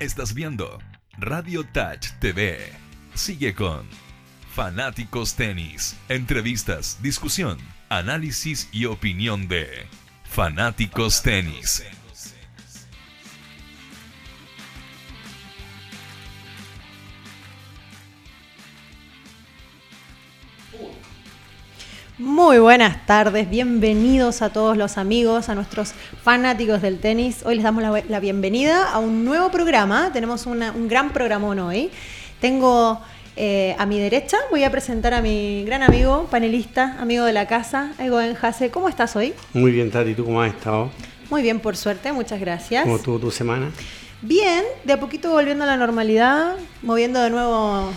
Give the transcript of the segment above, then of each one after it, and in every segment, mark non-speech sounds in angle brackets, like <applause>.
Estás viendo Radio Touch TV. Sigue con Fanáticos Tenis. Entrevistas, discusión, análisis y opinión de Fanáticos Tenis. Muy buenas tardes, bienvenidos a todos los amigos, a nuestros fanáticos del tenis. Hoy les damos la, la bienvenida a un nuevo programa, tenemos una- un gran programón hoy. Tengo eh, a mi derecha, voy a presentar a mi gran amigo, panelista, amigo de la casa, Egoen Jase. ¿Cómo estás hoy? Muy bien, Tati, ¿tú cómo has estado? Muy bien, por suerte, muchas gracias. ¿Cómo estuvo tu semana? Bien, de a poquito volviendo a la normalidad, moviendo de nuevo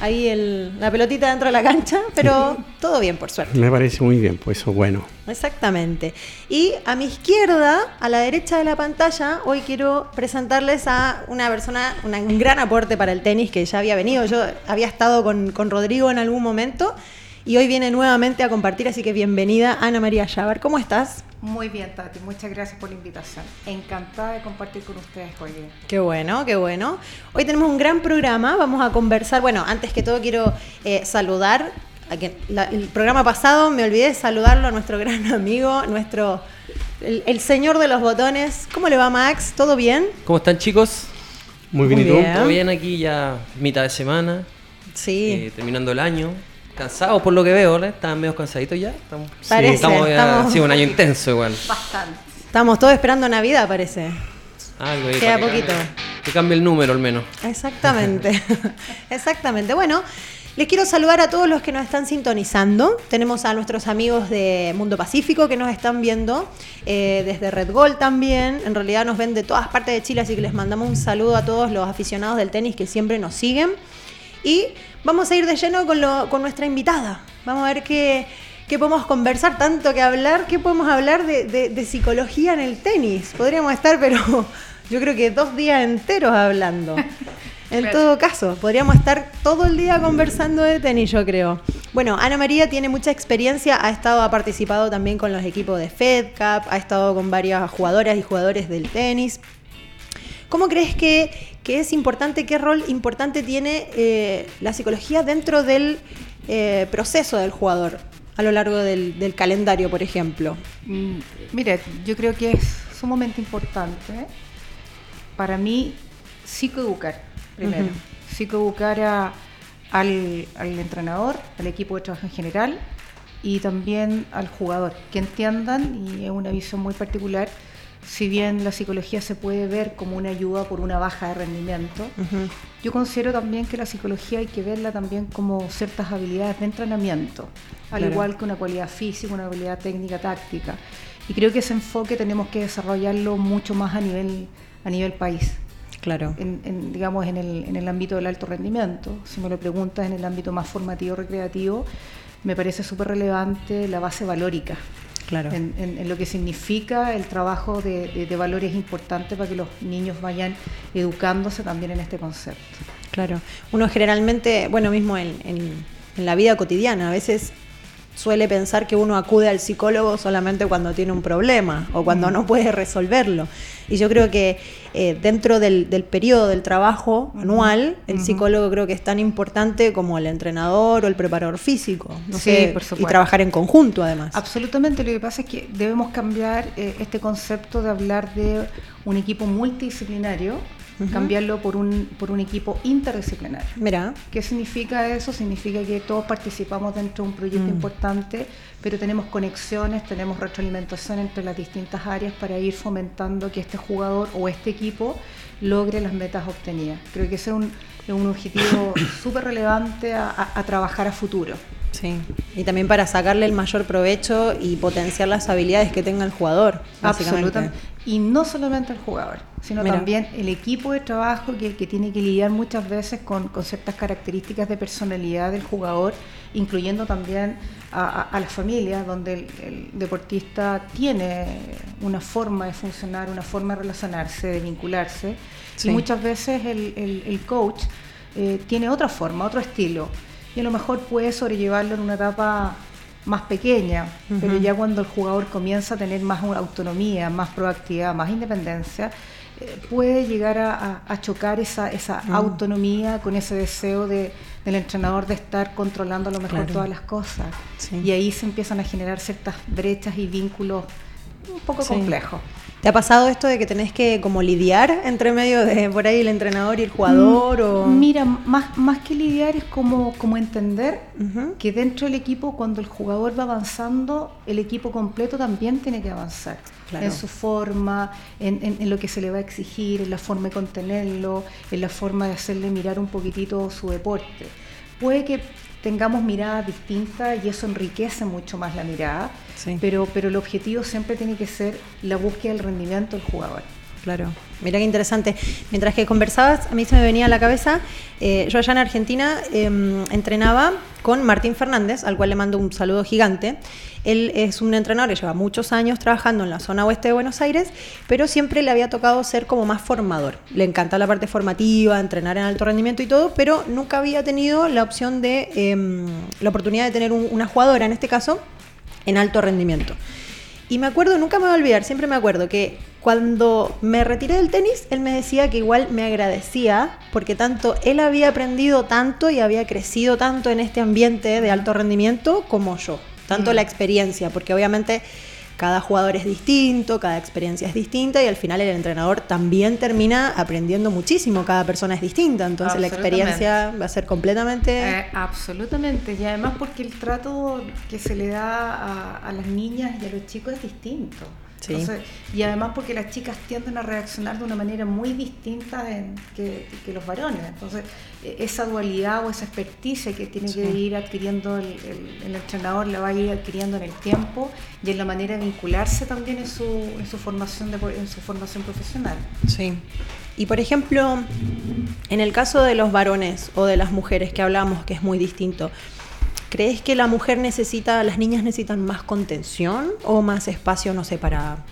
ahí el- la pelotita dentro de la cancha, pero todo bien, por suerte. Me parece muy bien, pues eso es bueno. Exactamente. Y a mi izquierda, a la derecha de la pantalla, hoy quiero presentarles a una persona, un gran aporte para el tenis que ya había venido. Yo había estado con, con Rodrigo en algún momento y hoy viene nuevamente a compartir, así que bienvenida Ana María Llavar. ¿Cómo estás? Muy bien, Tati, muchas gracias por la invitación. Encantada de compartir con ustedes hoy día. Qué bueno, qué bueno. Hoy tenemos un gran programa, vamos a conversar. Bueno, antes que todo quiero eh, saludar, a quien- la- el programa pasado me olvidé de saludarlo a nuestro <laughs> gran amigo, nuestro, el, el señor de los botones. ¿Cómo le va Max? ¿Todo bien? ¿Cómo están chicos? Muy bien, Muy ¿y tú? bien. ¿Todo bien aquí ya mitad de semana? Sí. eh, terminando el año. Cansados por lo que veo, ¿eh? Estaban medio cansaditos ya. Estamos, Parece, estamos ya- estamos- Ha sido un año intenso igual. Bastante. Estamos todos esperando Navidad, parece. Algo ahí Queda que poquito. cambie- Que cambie el número al menos. Exactamente, <laughs> <laughs> exactamente. Bueno, les quiero saludar a todos los que nos están sintonizando. Tenemos a nuestros amigos de Mundo Pacífico que nos están viendo, eh, desde Red Gold también. En realidad nos ven de todas partes de Chile, así que les mandamos un saludo a todos los aficionados del tenis que siempre nos siguen. Y vamos a ir de lleno con, lo- con nuestra invitada. Vamos a ver qué, qué podemos conversar, tanto que hablar, qué podemos hablar de, de- de psicología en el tenis. Podríamos estar, pero <laughs> yo creo que dos días enteros hablando. <laughs> En todo caso, podríamos estar todo el día conversando de tenis, yo creo. Bueno, Ana María tiene mucha experiencia, ha estado, ha participado también con los equipos de FedCap, ha estado con varias jugadoras y jugadores del tenis. ¿Cómo crees que, que es importante, qué rol importante tiene eh, la psicología dentro del eh, proceso del jugador a lo largo del, del calendario, por ejemplo? Mm, Mire, yo creo que es sumamente importante para mí psicoeducar, primero. Ujú. Psicoeducar a- al, al entrenador, al equipo de trabajo en general y también al jugador, que entiendan, y es una visión muy particular, si bien la psicología se puede ver como una ayuda por una baja de rendimiento. Yo considero también que la psicología hay que verla también como ciertas habilidades de entrenamiento, al Claro. igual que una cualidad física, una habilidad técnica, táctica. Y creo que ese enfoque tenemos que desarrollarlo mucho más a nivel, a nivel país, Claro. en, en, digamos en el, en el ámbito del alto rendimiento. Si me lo preguntas en el ámbito más formativo, recreativo, me parece súper relevante la base valórica Claro. en, en- en lo que significa el trabajo de, de- de valores importantes para que los niños vayan educándose también en este concepto. Claro. Uno generalmente, bueno, mismo en, en- en la vida cotidiana, a veces suele pensar que uno acude al psicólogo solamente cuando tiene un problema o cuando no puede resolverlo. Y yo creo que eh, dentro del, del periodo del trabajo anual, el psicólogo creo que es tan importante como el entrenador o el preparador físico. No Sí, sé, por y supuesto. trabajar en conjunto además. Absolutamente, lo que pasa es que debemos cambiar eh, este concepto de hablar de un equipo multidisciplinario, cambiarlo por un, por un equipo interdisciplinario. Mira, ¿Qué significa eso? Significa que todos participamos dentro de un proyecto importante, pero tenemos conexiones, tenemos retroalimentación entre las distintas áreas para ir fomentando que este jugador o este equipo logre las metas obtenidas. Creo que ese es un, un objetivo <coughs> súper relevante a, a- a trabajar a futuro. Sí. Y también para sacarle el mayor provecho y potenciar las habilidades que tenga el jugador. Absolutamente. Y no solamente el jugador, sino Mira. también el equipo de trabajo que, que tiene que lidiar muchas veces con, con ciertas características de personalidad del jugador, incluyendo también a, a- a la familia, donde el, el deportista tiene una forma de funcionar, una forma de relacionarse, de vincularse, Sí. y muchas veces el, el- el coach eh, tiene otra forma, otro estilo, y a lo mejor puede sobrellevarlo en una etapa más pequeña, pero ya cuando el jugador comienza a tener más autonomía, más proactividad, más independencia, eh, puede llegar a, a- a chocar esa, esa Mm. autonomía con ese deseo de, del entrenador de estar controlando a lo mejor Claro. todas las cosas. Sí. Y ahí se empiezan a generar ciertas brechas y vínculos un poco Sí. complejos. ¿Te ha pasado esto de que tenés que como lidiar entre medio de por ahí el entrenador y el jugador? o... Mm, Mira, más, más que lidiar es como, como entender que dentro del equipo, cuando el jugador va avanzando, el equipo completo también tiene que avanzar. Claro. En su forma, en, en- en lo que se le va a exigir, en la forma de contenerlo, en la forma de hacerle mirar un poquitito su deporte. Puede que tengamos miradas distintas y eso enriquece mucho más la mirada, Sí. pero, pero el objetivo siempre tiene que ser la búsqueda del rendimiento del jugador. Claro, mira qué interesante. Mientras que conversabas, a mí se me venía a la cabeza, eh, yo allá en Argentina eh, entrenaba con Martín Fernández, al cual le mando un saludo gigante. Él es un entrenador que lleva muchos años trabajando en la zona oeste de Buenos Aires, pero siempre le había tocado ser como más formador. Le encanta la parte formativa, entrenar en alto rendimiento y todo, pero nunca había tenido la opción de, eh, la oportunidad de tener un- una jugadora, en este caso, en alto rendimiento. Y me acuerdo, nunca me voy a olvidar, siempre me acuerdo que cuando me retiré del tenis, él me decía que igual me agradecía porque tanto él había aprendido tanto y había crecido tanto en este ambiente de alto rendimiento como yo. Tanto Mm. la experiencia, porque obviamente cada jugador es distinto, cada experiencia es distinta y al final el entrenador también termina aprendiendo muchísimo, cada persona es distinta, entonces la experiencia va a ser completamente... Eh, absolutamente, y además porque el trato que se le da a, a las niñas y a los chicos es distinto. Sí. Entonces, y además porque las chicas tienden a reaccionar de una manera muy distinta en- que, que los varones. Entonces, eh, esa dualidad o esa experticia que tiene que ir adquiriendo el, el- el entrenador la va a ir adquiriendo en el tiempo y en la manera de vincularse también en su, en su formación de, en su formación profesional. Sí. Y por ejemplo, en el caso de los varones o de las mujeres que hablamos, que es muy distinto, ¿crees que la mujer necesita, las niñas necesitan más contención o más espacio, no sé, para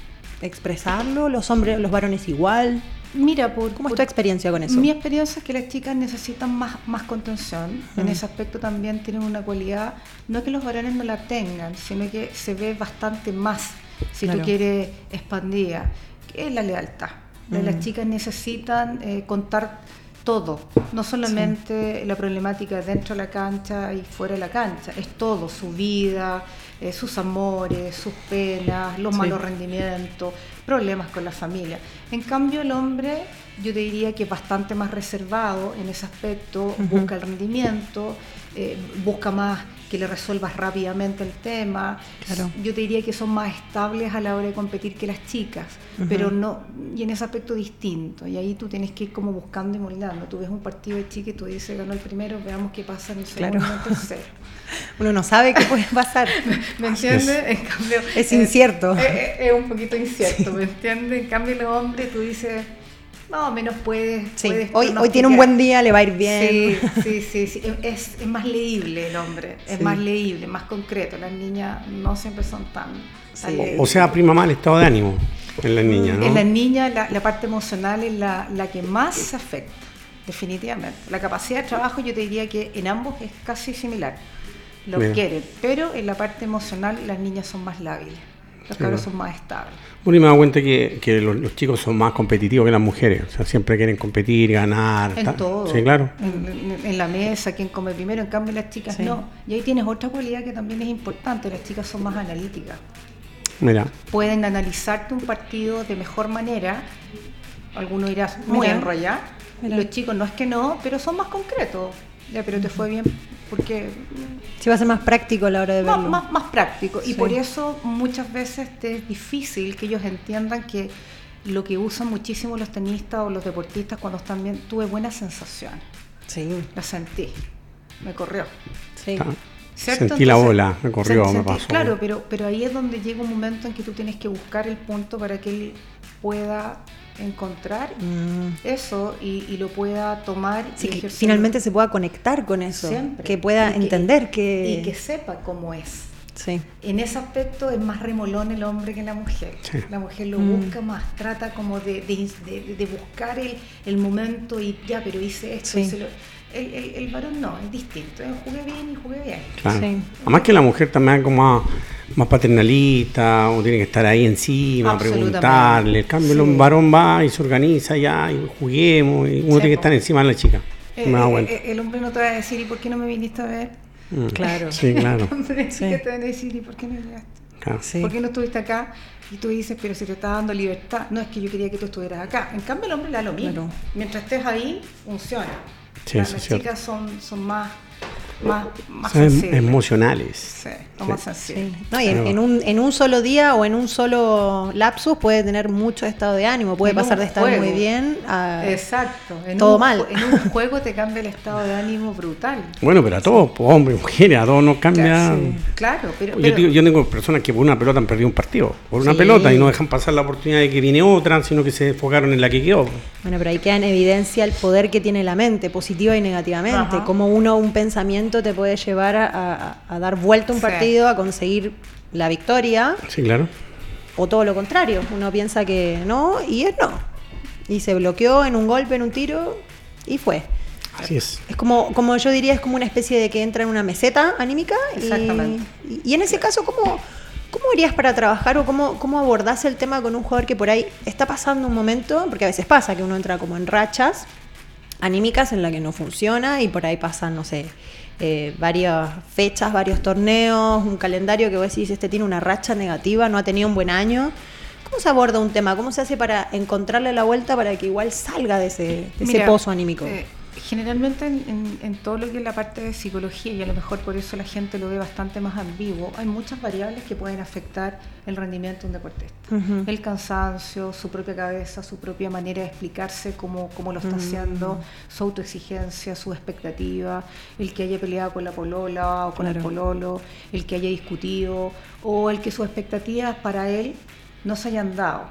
expresarlo? ¿Los hombres, los varones igual? Mira, por, ¿Cómo es por- tu experiencia con eso? Mi experiencia es que las chicas necesitan más, más contención. En ese aspecto también tienen una cualidad, no que los varones no la tengan, sino que se ve bastante más, si Claro. tú quieres, expandida, que es la lealtad. Las chicas necesitan eh, contar todo, no solamente la problemática dentro de la cancha y fuera de la cancha, es todo, su vida, eh, sus amores, sus penas, los Sí. malos rendimientos, problemas con la familia. En cambio, el hombre, yo te diría que es bastante más reservado en ese aspecto, busca el rendimiento, eh, busca más que le resuelvas rápidamente el tema. Claro. Yo te diría que son más estables a la hora de competir que las chicas, pero no, y en ese aspecto distinto. Y ahí tú tienes que ir como buscando y moldando. Tú ves un partido de chica y tú dices, ganó el primero, veamos qué pasa en el segundo Claro. y en el tercero. <laughs> Uno no sabe qué puede pasar. <laughs> ¿Me entiendes? En cambio, Es eh, incierto. eh, eh, Es, un poquito incierto, <laughs> ¿me entiendes? En cambio, los hombres, tú dices, más o menos. Sí, puedes hoy, hoy tiene un buen día, le va a ir bien. Sí, sí, sí, sí. Es, es más leíble el hombre, es Sí. más leíble, más concreto. Las niñas no siempre son tan. tan Sí. leíbles. O sea, prima mal estado de ánimo en las niñas, ¿no? En las niñas la, la parte emocional es la, la que más se afecta, definitivamente. La capacidad de trabajo yo te diría que en ambos es casi similar. Lo quieren, pero en la parte emocional las niñas son más lábiles, los cabros son más estables. Bueno, y me he dado cuenta que, que los, los chicos son más competitivos que las mujeres. O sea, siempre quieren competir, ganar. En todo. Sí, claro. En, la mesa, quién come primero, en cambio las chicas Sí. no. Y ahí tienes otra cualidad que también es importante, las chicas son más analíticas. Mira, Pueden analizarte un partido de mejor manera. Alguno dirá muy enrollado. Los chicos no es que no, pero son más concretos. Ya, pero te fue bien porque Sí, va a ser más práctico a la hora de más, verlo. más, más práctico. Y Sí. por eso muchas veces te es difícil que ellos entiendan que lo que usan muchísimo los tenistas o los deportistas cuando están bien, tuve buenas sensaciones. Sí, La sentí. Me corrió. sí. ¿Cierto? sentí la bola, me corrió, me pasó. Claro, pero, pero ahí es donde llega un momento en que tú tienes que buscar el punto para que él pueda encontrar Mm. eso y, y lo pueda tomar Sí, y que finalmente se pueda conectar con eso. Siempre. Que pueda Y entender que... Y que sepa cómo es. Sí. En ese aspecto es más remolón el hombre que la mujer. Sí. La mujer lo Mm. busca más, trata como de, de- de- de buscar el, el momento y ya, pero hice esto, Sí. hice lo- El, el- el varón no, es distinto. eh, jugué bien y jugué bien. Claro. Sí. Además que la mujer también es como más, más paternalista, o tiene que estar ahí encima, preguntarle. En cambio, Sí. el varón va y se organiza ya, y juguemos, y uno Sí, tiene que estar encima de la chica. Eh, eh, eh, el hombre no te va a decir, ¿y por qué no me viniste a ver? Mm. Claro. Sí, claro. El <laughs> hombre sí Sí. que te van a decir, ¿y por qué no llegaste? claro. Sí. ¿Por qué no estuviste acá? Y tú dices, pero se te está dando libertad. No, es que yo quería que tú estuvieras acá. En cambio, el hombre le da lo mismo. Claro. Mientras estés ahí, funciona. Sí, las chicas son, son más, más, más Son em- sensibles. emocionales. Sí, son Sí. más sensibles. Sí. No, y en, en un, en un solo día o en un solo lapsus puede tener mucho estado de ánimo, puede En pasar de estar juego. muy bien a... Exacto. En Todo un, mal. En un <laughs> juego te cambia el estado de ánimo brutal. Bueno, pero a todos, pues, hombres, mujeres, a todos nos cambia. Sí, Claro, pero, Yo, pero- digo- yo tengo personas que por una pelota han perdido un partido, por una Sí. pelota, y no dejan pasar la oportunidad de que viene otra, sino que se enfocaron en la que quedó. Bueno, pero ahí queda en evidencia el poder que tiene la mente, positiva y negativamente. Ajá. Como uno, un pensamiento te puede llevar a, a- a dar vuelta un Sí. partido, a conseguir la victoria, Sí, claro. o todo lo contrario. Uno piensa que no y es no. Y se bloqueó en un golpe, en un tiro, y fue. Así es. Es como, como yo diría, es como una especie de que entra en una meseta anímica. y- Exactamente. Y, y en ese caso, ¿cómo, cómo harías para trabajar o cómo, cómo abordás el tema con un jugador que por ahí está pasando un momento? Porque a veces pasa que uno entra como en rachas anímicas en la que no funciona y por ahí pasan, no sé, eh, varias fechas, varios torneos, un calendario que vos decís, este tiene una racha negativa, no ha tenido un buen año. ¿Cómo se aborda un tema? ¿Cómo se hace para encontrarle la vuelta para que igual salga de ese, de ese pozo anímico? eh, generalmente en, en- en todo lo que es la parte de psicología, y a lo mejor por eso la gente lo ve bastante más ambiguo, hay muchas variables que pueden afectar el rendimiento de un deportista. El cansancio, su propia cabeza, su propia manera de explicarse cómo, cómo lo está Mm. haciendo, su autoexigencia, su expectativa, el que haya peleado con la polola o con el Claro. pololo, el que haya discutido, o el que sus expectativas para él no se hayan dado.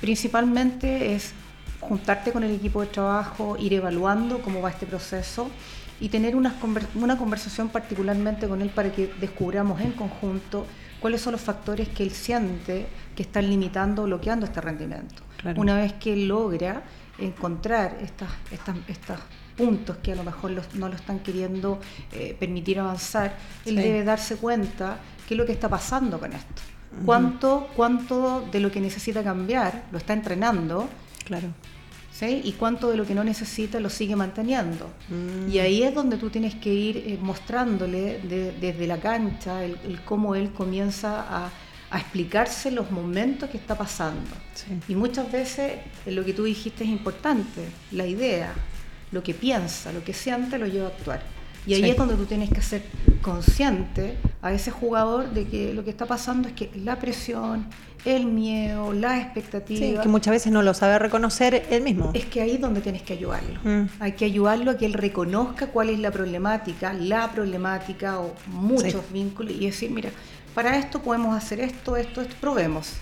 Principalmente es juntarte con el equipo de trabajo, ir evaluando cómo va este proceso y tener conver- una conversación particularmente con él para que descubramos en conjunto cuáles son los factores que él siente que están limitando o bloqueando este rendimiento. Claro. Una vez que logra encontrar estas, estas, estos puntos que a lo mejor los- no lo están queriendo eh, permitir avanzar, él Sí. debe darse cuenta qué es lo que está pasando con esto. ¿Cuánto, ¿Cuánto de lo que necesita cambiar lo está entrenando? Claro. ¿sí? y cuánto de lo que no necesita lo sigue manteniendo. Mm. Y ahí es donde tú tienes que ir eh, mostrándole de- desde la cancha el, el cómo él comienza a, a explicarse los momentos que está pasando. Sí. Y muchas veces eh, lo que tú dijiste es importante, la idea, lo que piensa, lo que siente, lo lleva a actuar. Y ahí Sí. es donde tú tienes que ser consciente a ese jugador de que lo que está pasando es que la presión, el miedo, la Sí, expectativa, que muchas veces no lo sabe reconocer él mismo. es que ahí es donde tienes que ayudarlo. Mm. Hay que ayudarlo a que él reconozca cuál es la problemática, la problemática o muchos Sí. vínculos y decir, mira, para esto podemos hacer esto, esto, esto, probemos.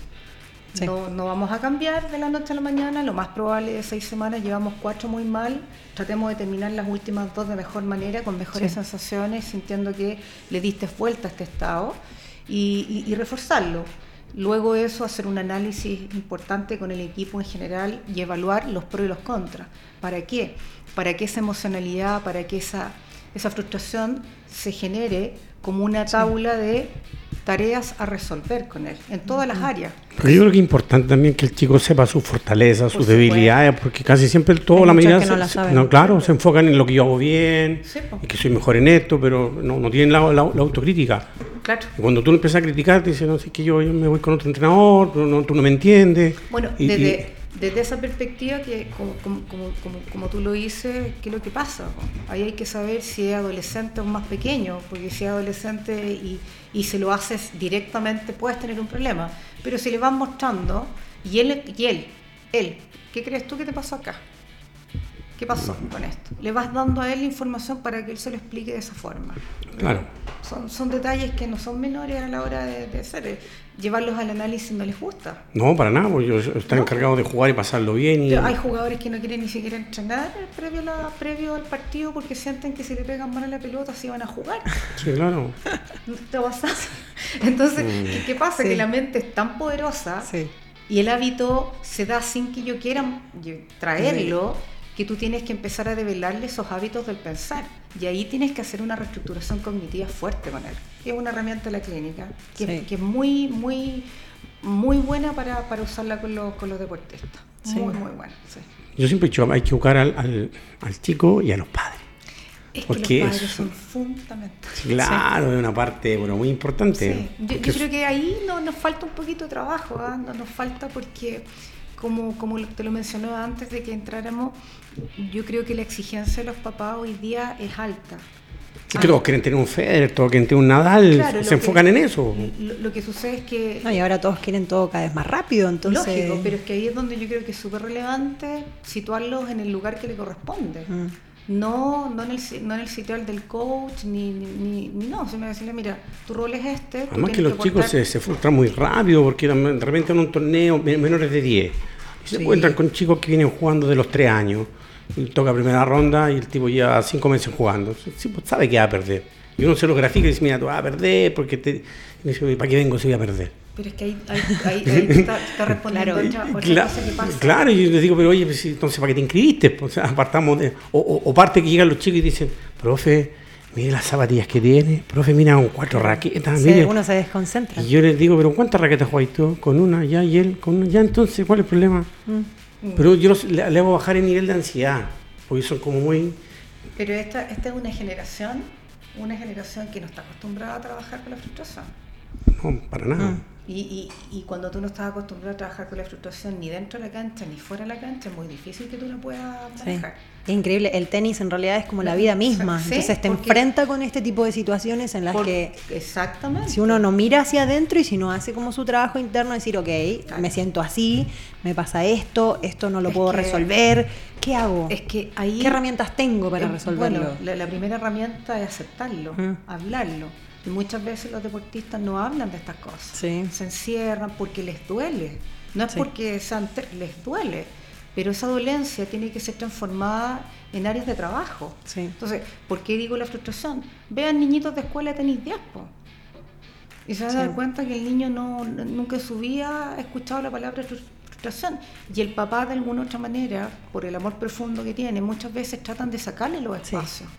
Sí. No, no vamos a cambiar de la noche a la mañana, lo más probable de seis semanas llevamos cuatro muy mal, tratemos de terminar las últimas dos de mejor manera, con mejores Sí. sensaciones, sintiendo que le diste vuelta a este estado y, y- y reforzarlo. Luego de eso, hacer un análisis importante con el equipo en general y evaluar los pros y los contras. ¿Para qué? Para que esa emocionalidad, para que esa, esa frustración se genere como una tabla de tareas a resolver con él, en todas las áreas. Pero yo creo que es importante también que el chico sepa sus fortalezas, sus Por debilidades, porque casi siempre toda Hay la que no se- la se- saben. no, claro, se enfocan en lo que yo hago bien, Sí, y que soy mejor en esto, pero no, no tienen la, la- la autocrítica. Claro. Y cuando tú empiezas a criticar, te dicen, no sé, que yo, yo me voy con otro entrenador, tú no, tú no me entiendes. Bueno, Y- y- desde, esa perspectiva, que como, como, como, como- como tú lo dices, ¿qué es lo que pasa? Ahí hay que saber si es adolescente o más pequeño, porque si es adolescente y, y se lo haces directamente, puedes tener un problema. Pero si le vas mostrando, y él, y él, él, ¿qué crees tú que te pasó acá? ¿Qué pasó con esto? Le vas dando a él la información para que él se lo explique de esa forma. Claro. Son, son detalles que no son menores a la hora de, de hacer. Llevarlos al análisis no les gusta. No, para nada, pues yo estar encargado de jugar y pasarlo bien. Y, hay jugadores que no quieren ni siquiera entrenar previo, a la- previo al partido porque sienten que si le pegan mal a la pelota se van a jugar. Sí, claro. <laughs> ¿Te pasa? Entonces, ¿qué, qué pasa? Sí. Que la mente es tan poderosa Sí. y el hábito se da sin que yo quiera traerlo, que tú tienes que empezar a develarle esos hábitos del pensar. Y ahí tienes que hacer una reestructuración cognitiva fuerte con él. Es una herramienta de la clínica que, Sí. que es muy, muy, muy buena para, para usarla con los, con los deportistas. Sí. Muy, muy buena. sí. Yo siempre he dicho, hay que buscar al, al, al chico y a los padres. Es que Porque los padres son fundamentales. Claro, es una parte bueno, muy importante. Sí, yo, creo que ahí no, nos falta un poquito de trabajo, ¿ah? no, nos falta porque, como, como te lo mencionaba antes de que entráramos, yo creo que la exigencia de los papás hoy día es alta. Es que todos quieren tener un Federer, todos quieren tener un Nadal, Claro, se que- enfocan en eso. Lo, lo que sucede es que No, y ahora todos quieren todo cada vez más rápido, entonces... Lógico, pero es que ahí es donde yo creo que es súper relevante situarlos en el lugar que le corresponde. Mm. No, no, en el, no en el sitial del coach, ni, ni, ni, no, sino decirle, mira, tu rol es este. Además que los chicos se, se frustran muy rápido porque de repente en un torneo men- menores de 10 y se encuentran con chicos que vienen jugando de los 3 años y toca primera ronda y el tipo lleva 5 meses jugando. Sí, pues sabe que va a perder. Y uno se lo grafica y dice, mira, tú vas a perder porque te... Y dice, ¿para qué vengo si voy a perder? Pero es que ahí, ahí, ahí, ahí está, te está <laughs> respondiendo Claro. otra, cosa que pasa. Claro, y yo les digo, pero oye, pues, entonces ¿para qué te inscribiste? Pues, o sea, apartamos de... O, o- o parte que llegan los chicos y dicen, profe, mire las zapatillas que tiene, profe, mira con cuatro raquetas, Sí, mire. uno se desconcentra. Y yo les digo, pero ¿cuántas raquetas jugáis tú? Con una, ya, y él, con una, ya, entonces, ¿cuál es el problema? Mm. Pero yo los- le, le hago bajar el nivel de ansiedad, porque son como muy... Pero esta, esta es una generación, una generación que no está acostumbrada a trabajar con la frustración. No, para nada. Mm. Y, y, y cuando tú no estás acostumbrado a trabajar con la frustración ni dentro de la cancha ni fuera de la cancha, es muy difícil que tú la puedas Sí. manejar. Es increíble, el tenis en realidad es como la vida misma, Sí, entonces te enfrenta con este tipo de situaciones en las que Exactamente. si uno no mira hacia adentro y si no hace como su trabajo interno, decir, ok, Claro. me siento así, me pasa esto, esto no lo Es puedo que- resolver, ¿qué hago? Es que ahí... ¿Qué herramientas tengo para resolverlo? Bueno, la, la primera herramienta es aceptarlo, Mm. hablarlo. Y muchas veces los deportistas no hablan de estas cosas. Sí. Se encierran porque les duele. No es Sí. porque sean les duele, pero esa dolencia tiene que ser transformada en áreas de trabajo. Sí. Entonces, ¿por qué digo la frustración? Vean niñitos de escuela de tenis 10, po. Y se van a dar cuenta que el niño no, nunca en su vida ha escuchado la palabra frus- frustración. Y el papá, de alguna otra manera, por el amor profundo que tiene, muchas veces tratan de sacarle los espacios.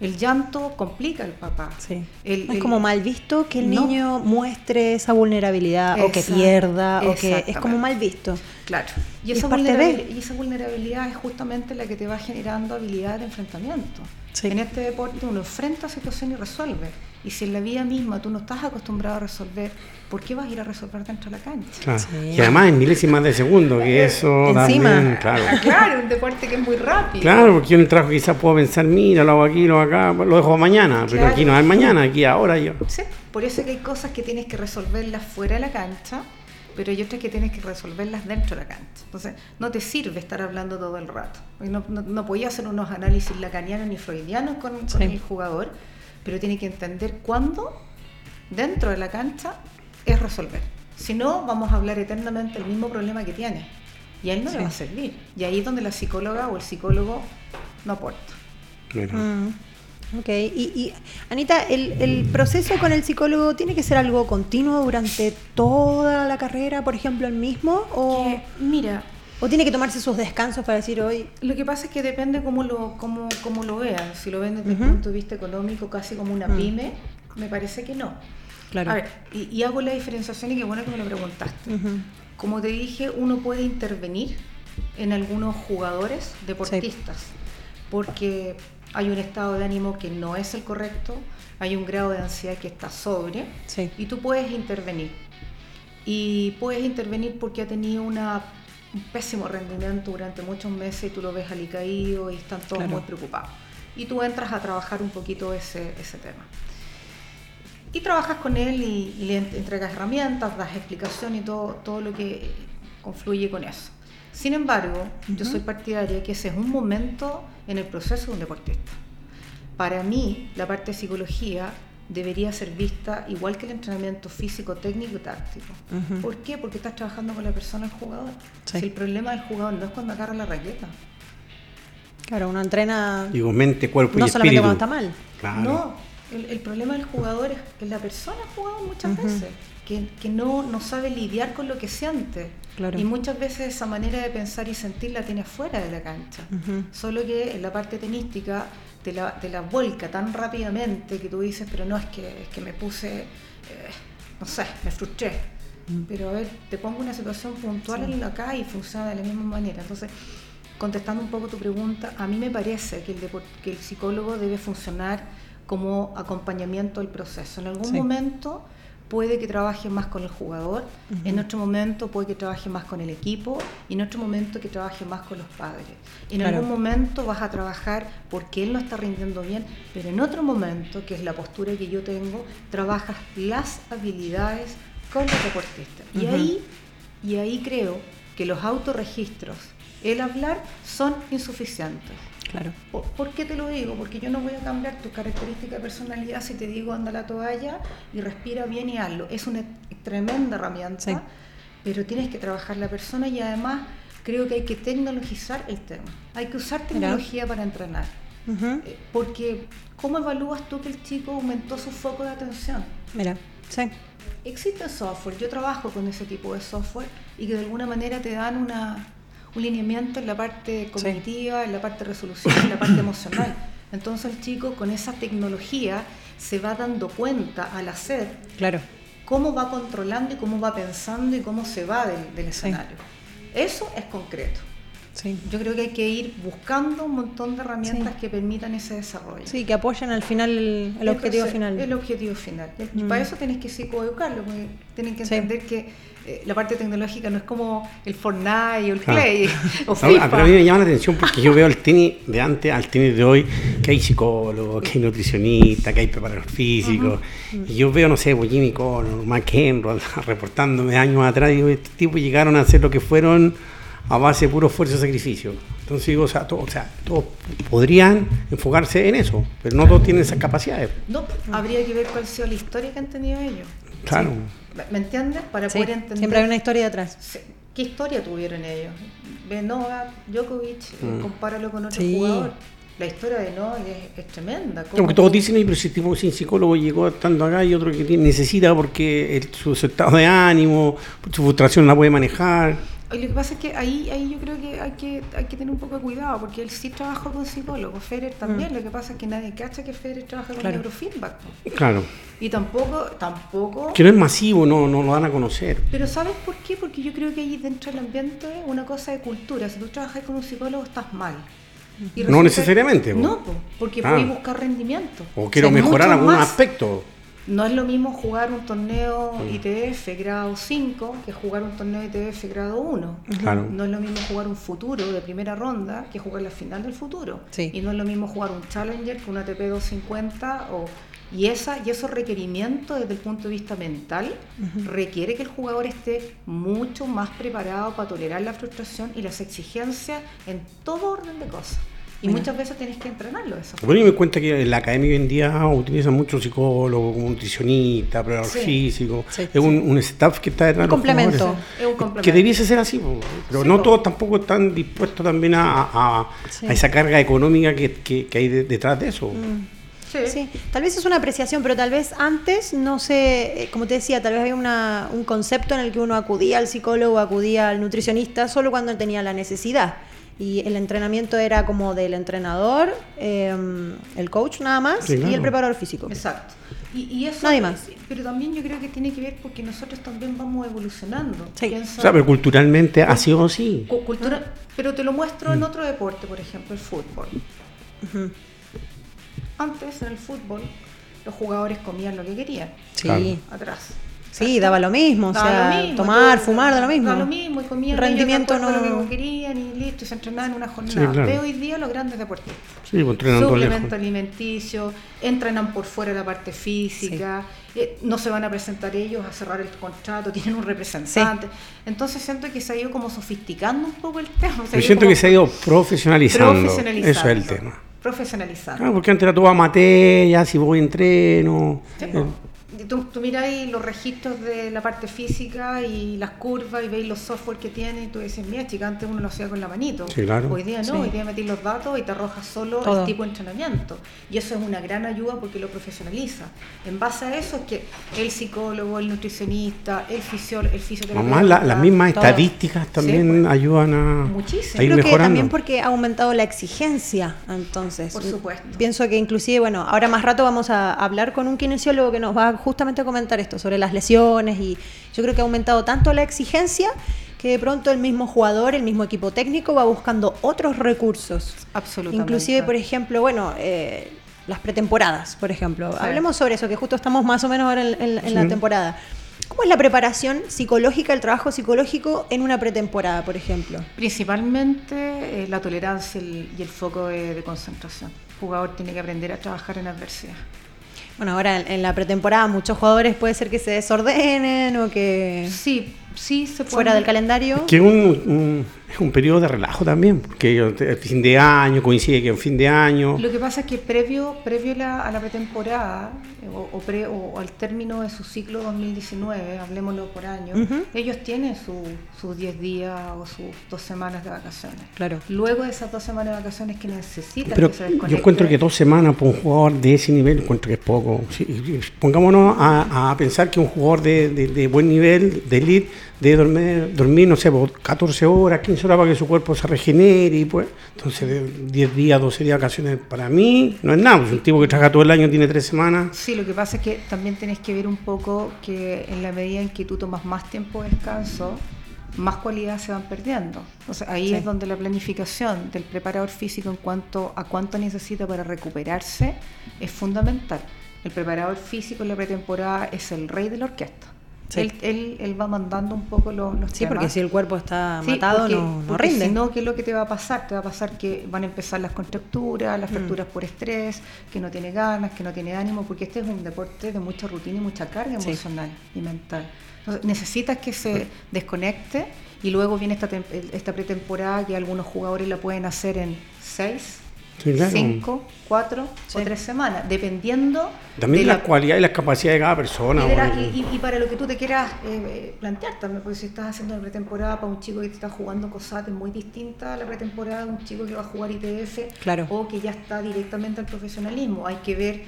El llanto complica al papá. Sí. El- No es el- como mal visto que el No. niño muestre esa vulnerabilidad o que pierda o que es como mal visto. Claro. Y esa, es vulnerabilidad, y esa vulnerabilidad es justamente la que te va generando habilidades de enfrentamiento. Sí. En este deporte uno enfrenta situación y resuelve. Y si en la vida misma tú no estás acostumbrado a resolver, ¿por qué vas a ir a resolver dentro de la cancha? Claro. Sí. Y además en milésimas de segundo, que eso Encima. también, claro. <laughs> Claro, un deporte que es muy rápido. Claro, porque yo en el trabajo quizás puedo pensar, mira, lo hago aquí, lo hago acá, lo dejo mañana, pero Claro. aquí no es mañana, aquí ahora yo. Sí, por eso es que hay cosas que tienes que resolverlas fuera de la cancha, pero hay otras que tienes que resolverlas dentro de la cancha. Entonces, no te sirve estar hablando todo el rato. No, no, no podía hacer unos análisis lacanianos ni freudianos con, con Sí. el jugador, pero tiene que entender cuándo, dentro de la cancha, es resolver. Si no, vamos a hablar eternamente del mismo problema que tiene. Y a él no Sí. le va a servir. Y ahí es donde la psicóloga o el psicólogo no aporta. Mira. Mm, Ok, y, y, Anita, el, el proceso con el psicólogo tiene que ser algo continuo durante toda la carrera, por ejemplo, el mismo, o, Que, mira, o tiene que tomarse sus descansos para decir hoy, Lo que pasa es que depende cómo lo, cómo, cómo lo vean. Si lo ven desde el punto de vista económico, casi como una Mm. pyme, me parece que no. claro, A ver, y, y hago la diferenciación y qué bueno que me lo preguntaste. Como te dije, uno puede intervenir en algunos jugadores deportistas, porque hay un estado de ánimo que no es el correcto, hay un grado de ansiedad que está sobre, sí, y tú puedes intervenir. Y puedes intervenir porque ha tenido una, un pésimo rendimiento durante muchos meses y tú lo ves alicaído y están todos Claro. muy preocupados. Y tú entras a trabajar un poquito ese, ese tema. Y trabajas con él y, y le en- entregas herramientas, das explicación y todo, todo lo que confluye con eso. Sin embargo, yo soy partidaria que ese es un momento en el proceso de un deportista. Para mí, la parte de psicología debería ser vista igual que el entrenamiento físico, técnico y táctico. ¿Por qué? Porque estás trabajando con la persona, el jugador. Sí. Si el problema del jugador no es cuando agarra la raqueta. claro, uno entrena Digo, mente, cuerpo no y solamente espíritu. cuando está mal. Claro. No, El, el problema del jugador es que la persona jugador muchas veces, que, que no, no sabe lidiar con lo que siente. Claro. Y muchas veces esa manera de pensar y sentir la tiene fuera de la cancha. Ujú. Solo que en la parte tenística te la, te la vuelca tan rápidamente que tú dices, pero no es que, es que me puse, eh, no sé, me frustré. Pero a ver, te pongo una situación puntual en la acá y funciona de la misma manera. Entonces, contestando un poco tu pregunta, a mí me parece que el, que el psicólogo debe funcionar como acompañamiento del proceso. En algún Sí. momento puede que trabaje más con el jugador, en otro momento puede que trabaje más con el equipo y en otro momento que trabaje más con los padres. En Claro. algún momento vas a trabajar porque él no está rindiendo bien, pero en otro momento, que es la postura que yo tengo, trabajas las habilidades con los deportistas. Y ahí y ahí creo que los autorregistros, el hablar, son insuficientes. Claro. ¿Por, por qué te lo digo? Porque yo no voy a cambiar tu característica de personalidad si te digo anda la toalla y respira bien y hazlo. Es una tremenda herramienta, Sí. pero tienes que trabajar la persona y además creo que hay que tecnologizar el tema. Hay que usar tecnología para entrenar. Eh, Porque, ¿cómo evalúas tú que el chico aumentó su foco de atención? Mira, sí. Existe software, yo trabajo con ese tipo de software y que de alguna manera te dan una, un lineamiento en la parte cognitiva, en la parte de resolución, en la parte emocional. Entonces el chico con esa tecnología se va dando cuenta al hacer Claro. cómo va controlando y cómo va pensando y cómo se va del, del escenario. Eso es concreto. Sí. Yo creo que hay que ir buscando un montón de herramientas Sí. que permitan ese desarrollo. Sí, que apoyen al final el, el objetivo final. El objetivo final. Y Mm. para eso tienes que psicoeducarlo, porque tienen que entender que la parte tecnológica no es como el Fortnite o el. Play <laughs> o No, FIFA. pero a mí me llama la atención porque yo veo el tenis de antes al tenis de hoy, que hay psicólogos, que hay nutricionistas, que hay preparadores físicos. Y yo veo, no sé, pues Jimmy Connor, McEnroe, <laughs> reportándome años atrás, y digo, estos tipos llegaron a ser lo que fueron a base de puro esfuerzo y sacrificio. Entonces digo, o sea, todo- o sea, todos podrían enfocarse en eso, pero no todos tienen esas capacidades. No, habría que ver cuál ha sido la historia que han tenido ellos. Claro. ¿Me- ¿Me entiendes? Para Sí, poder entender Siempre hay una historia detrás. qué historia tuvieron ellos. Ve Novak, Djokovic, eh, Mm. compáralo con otro Sí. jugador. La historia de Novak es, es tremenda. Como que todos dicen, "Ay, pero si tipo sin psicólogo llegó estando acá y otro que tiene- necesita porque el- su, su estado de ánimo, su frustración la puede manejar. Lo que pasa es que ahí, ahí yo creo que hay, que hay que tener un poco de cuidado, porque él sí trabajó con psicólogos, Federer también, lo que pasa es que nadie cacha que Federer trabaja con Mm. Claro. neurofeedback. Claro. Y tampoco, tampoco... Que no es masivo, no, no lo van a conocer. Pero ¿sabes por qué? Porque yo creo que ahí dentro del ambiente una cosa de cultura. Si tú trabajas con un psicólogo estás mal. Y No necesariamente, po. No, po, porque Ah. puedes buscar rendimiento. O quiero O sea, mejorar algún más. aspecto. No es lo mismo jugar un torneo. ITF grado 5 que jugar un torneo ITF grado 1. Claro. No es lo mismo jugar un futuro de primera ronda que jugar la final del futuro. Sí. Y no es lo mismo jugar un Challenger que un ATP 250 o y esa y esos requerimientos desde el punto de vista mental requiere que el jugador esté mucho más preparado para tolerar la frustración y las exigencias en todo orden de cosas. Y Mira. muchas veces tienes que entrenarlo eso. Bueno, y me cuenta que en la academia hoy en día utilizan mucho psicólogo, como nutricionista, preparador Sí. físico. Sí. es un, un staff que está detrás Un de los. Es un complemento. Que debiese ser así, pero Sí, no po. todos tampoco están dispuestos también a, a- Sí. a esa carga económica que, que- que hay de- detrás de eso. Sí. Sí, tal vez es una apreciación, pero tal vez antes, no sé, eh, como te decía, tal vez había una, un concepto en el que uno acudía al psicólogo, acudía al nutricionista solo cuando tenía la necesidad. Y el entrenamiento era como del entrenador, eh, el coach nada más Sí, y el preparador físico. Exacto. Y, y eso, Nadie más. Pero también yo creo que tiene que ver porque nosotros también vamos evolucionando. Sí. O sea, pero culturalmente ha sido así. cu- cultura, pero te lo muestro Mm. en otro deporte, por ejemplo, el fútbol. Antes en el fútbol los jugadores comían lo que querían, Sí, Claro. atrás. Sí, daba lo mismo, o Daba sea, lo mismo, tomar, todo, fumar, da lo mismo. Da lo mismo y comían El rendimiento ellos no- lo que querían y listo, y se entrenaban en una jornada. Sí, claro. Veo hoy día los grandes deportistas. Sí, pues suplemento lejos. alimenticio, entrenan por fuera la parte física, eh, no se van a presentar ellos a cerrar el contrato, <laughs> tienen un representante. Entonces siento que se ha ido como sofisticando un poco el tema. Yo siento que se ha ido profesionalizando. profesionalizando. Eso es el tema. Profesionalizando. Claro, porque antes era todo amateur, ya si voy entreno. Sí, Eh. Tú, tú miráis los registros de la parte física y las curvas y veis los software que tiene y tú dices, mira chica, antes uno lo hacía con la manito. Sí, claro. Hoy día no, Sí. hoy día metís los datos y te arroja solo Todo. el tipo de entrenamiento. Y eso es una gran ayuda porque lo profesionaliza. En base a eso es que el psicólogo, el nutricionista, el, fisio, el fisioterapeuta... Mamá, la- las mismas todo. estadísticas también pues. ayudan a, Muchísimo. a ir Creo que también porque ha aumentado la exigencia, entonces. Por supuesto. Pienso que inclusive, bueno, ahora más rato vamos a hablar con un kinesiólogo que nos va justamente comentar esto sobre las lesiones y yo creo que ha aumentado tanto la exigencia que de pronto el mismo jugador, el mismo equipo técnico va buscando otros recursos. Absolutamente. Inclusive, por ejemplo, bueno, eh, las pretemporadas, por ejemplo. Sí. Hablemos sobre eso, que justo estamos más o menos ahora en, en- en la Sí. temporada. ¿Cómo es la preparación psicológica, el trabajo psicológico en una pretemporada, por ejemplo? Principalmente eh, la tolerancia el- y el foco de, de concentración. El jugador tiene que aprender a trabajar en adversidad. Bueno, ahora en, la pretemporada muchos jugadores puede ser que se desordenen o que Sí, sí se puede. fuera del calendario. Que un, un- es un periodo de relajo también, porque el fin de año coincide que es fin de año. Lo que pasa es que previo, previo la- a la pretemporada eh, o, o pre- o al término de su ciclo 2019, hablemoslo por año, ellos tienen su- sus 10 días o sus dos semanas de vacaciones. Claro. Luego de esas dos semanas de vacaciones que necesitan Pero que se yo encuentro que dos semanas para un jugador de ese nivel, encuentro que es poco. Pongámonos a, a pensar que un jugador de, de- de buen nivel, de elite, debe dormir, dormir, no sé, por 14 horas, 15 horas para que su cuerpo se regenere y pues, entonces de 10 días, 12 días de vacaciones para mí no es nada. Pues un tipo que trabaja todo el año tiene 3 semanas. Sí, lo que pasa es que también tenés que ver un poco que en la medida en que tú tomas más tiempo de descanso, más cualidades se van perdiendo. Entonces ahí Sí. es donde la planificación del preparador físico en cuanto a cuánto necesita para recuperarse es fundamental. El preparador físico en la pretemporada es el rey de la orquesta. Sí. Él, él- él va mandando un poco los, los Sí, porque si el cuerpo está Sí, matado porque- no, rinde. Si no, ¿qué es lo que te va a pasar? Te va a pasar que van a empezar las contracturas, Mm. las fracturas por estrés, que no tiene ganas, que no tiene ánimo, porque este es un deporte de mucha rutina y mucha carga Sí. emocional y mental. Entonces, necesitas que se desconecte y luego viene esta, esta pretemporada que algunos jugadores la pueden hacer en seis, Sí, claro. cinco, cuatro Sí. o tres semanas, dependiendo También de la, cualidad y las capacidades de cada persona. y, de la- bueno. y- y- y para lo que tú te quieras eh, eh, plantear también, porque si estás haciendo la pretemporada para un chico que te está jugando COSAT es muy distinta a la pretemporada de un chico que va a jugar ITF Claro. o que ya está directamente al profesionalismo. Hay que ver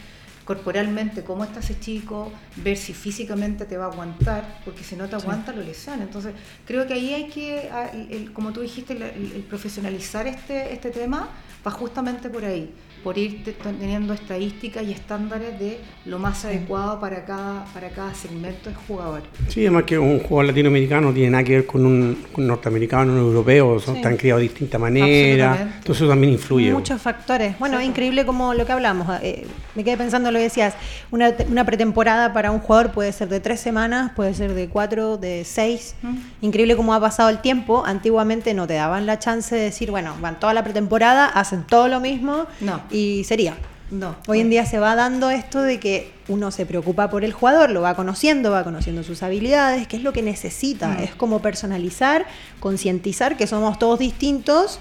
corporalmente cómo está ese chico, ver si físicamente te va a aguantar, porque si no te aguanta lo lesiona. Entonces, creo que ahí hay que, ah, como tú dijiste, el profesionalizar este, este tema va justamente por ahí, por ir te- teniendo estadísticas y estándares de lo más adecuado para cada, para cada segmento del jugador. Sí, además que un jugador latinoamericano no tiene nada que ver con un, con un norteamericano, un europeo, son, Sí. están criados de distinta manera, Absolutamente. entonces eso también influye. Muchos factores. Bueno, Sí. es increíble como lo que hablamos. eh, me quedé pensando lo que decías. Una, una pretemporada para un jugador puede ser de tres semanas, puede ser de cuatro, de seis. Mm. Increíble cómo ha pasado el tiempo. Antiguamente no te daban la chance de decir, bueno, van toda la pretemporada, hacen todo lo mismo No. Y sería. No. Hoy en día se va dando esto de que uno se preocupa por el jugador, lo va conociendo, va conociendo sus habilidades, qué es lo que necesita. Mm. Es como personalizar, concientizar que somos todos distintos,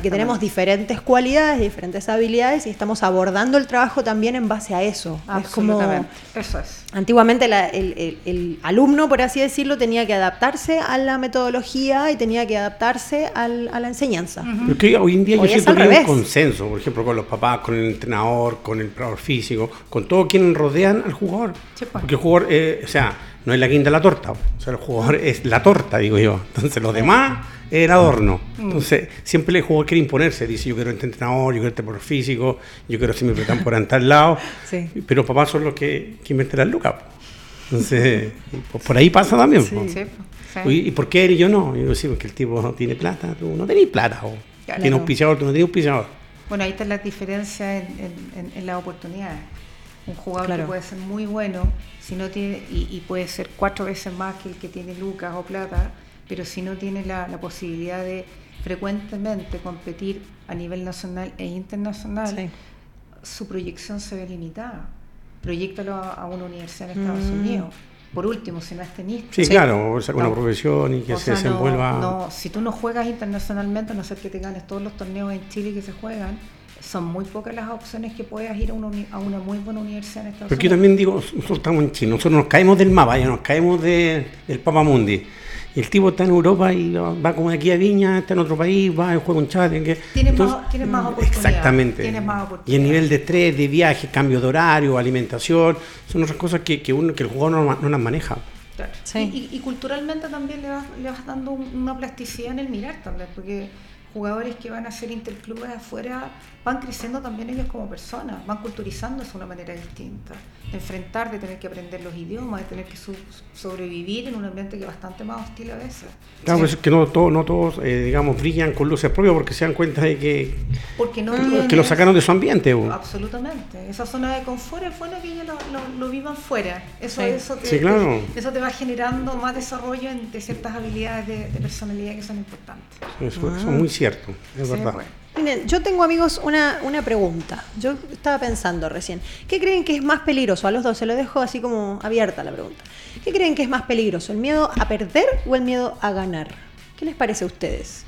que tenemos diferentes cualidades, diferentes habilidades y estamos abordando el trabajo también en base a eso. Es como Absolutamente. Eso es. Antiguamente la- el, el- el alumno, por así decirlo, tenía que adaptarse a la metodología y tenía que adaptarse al- a la enseñanza. Pero que hoy en día Hoy yo siento que hay un consenso, por ejemplo, con los papás, con el entrenador, con el preparador físico, con todo quienes al jugador. Sí, pues. Porque el jugador, eh, o sea, no es la quinta de la torta, o sea, el jugador es la torta, digo yo. Entonces, los demás es el adorno. Mm. Entonces, siempre el jugador quiere imponerse, dice, yo quiero este entrenador, yo quiero este preparador físico, yo quiero ser mi pretemporada en tal lado. <laughs> Sí. Pero papás son los que, que inventen las lucas. Entonces, pues, por ahí pasa también. Sí, ¿Y por qué él y yo no? Yo digo, sí, porque el tipo no tiene plata, tú no tenés plata. O Claro. tiene auspiciador, tú no tienes auspiciador. Bueno, ahí está la diferencia en, en- en- en las oportunidades. Un jugador Claro. que puede ser muy bueno si no tiene y, y puede ser cuatro veces más que el que tiene lucas o plata, pero si no tiene la, la posibilidad de frecuentemente competir a nivel nacional e internacional, Sí. su proyección se ve limitada. Proyectalo a, a una universidad en Estados Mm. Unidos. Por último, si no es tenista. Sí, claro, saca una No. profesión y que O se sea, no- desenvuelva. no, si tú no juegas internacionalmente, a no ser que te ganes todos los torneos en Chile que se juegan, son muy pocas las opciones que puedas ir a una, uni- a una muy buena universidad en Estados Porque yo Unidos. también digo, nosotros estamos en Chile, nosotros nos caemos del mapa, ya nos caemos de- del Papamundi. Y el tipo está en Europa y va como de aquí a Viña, está en otro país, va y juega un chat. en que- Tienes Entonces, más- tienes más oportunidades, Exactamente. tienes más y el oportunidades. nivel de estrés, de viaje, cambio de horario, alimentación, son otras cosas que, que, uno, que el jugador no, no las maneja. Claro. Sí. Y, y- y culturalmente también le vas, le vas dando un- una plasticidad en el mirar también, porque jugadores que van a ser interclubes afuera van creciendo también ellos como personas, van culturizándose de una manera distinta, de enfrentar, de tener que aprender los idiomas, de tener que su- sobrevivir en un ambiente que es bastante más hostil a veces. Claro, Sí. pues es que no, todo- no todos, eh, digamos, brillan con luces propias porque se dan cuenta de que, Porque no que lo sacaron de su ambiente. bo. Absolutamente. Esa zona de confort es bueno que ellos lo, lo- lo vivan fuera. Eso, Sí. eso, te, Sí, claro. te- eso te va generando más desarrollo en, de ciertas habilidades de, de personalidad que son importantes. Eso, eso es muy cierto, es Sí, verdad. bueno. Miren, yo tengo amigos una, una pregunta. Yo estaba pensando recién. ¿Qué creen que es más peligroso? A los dos se lo dejo así como abierta la pregunta. ¿Qué creen que es más peligroso? ¿El miedo a perder o el miedo a ganar? ¿Qué les parece a ustedes?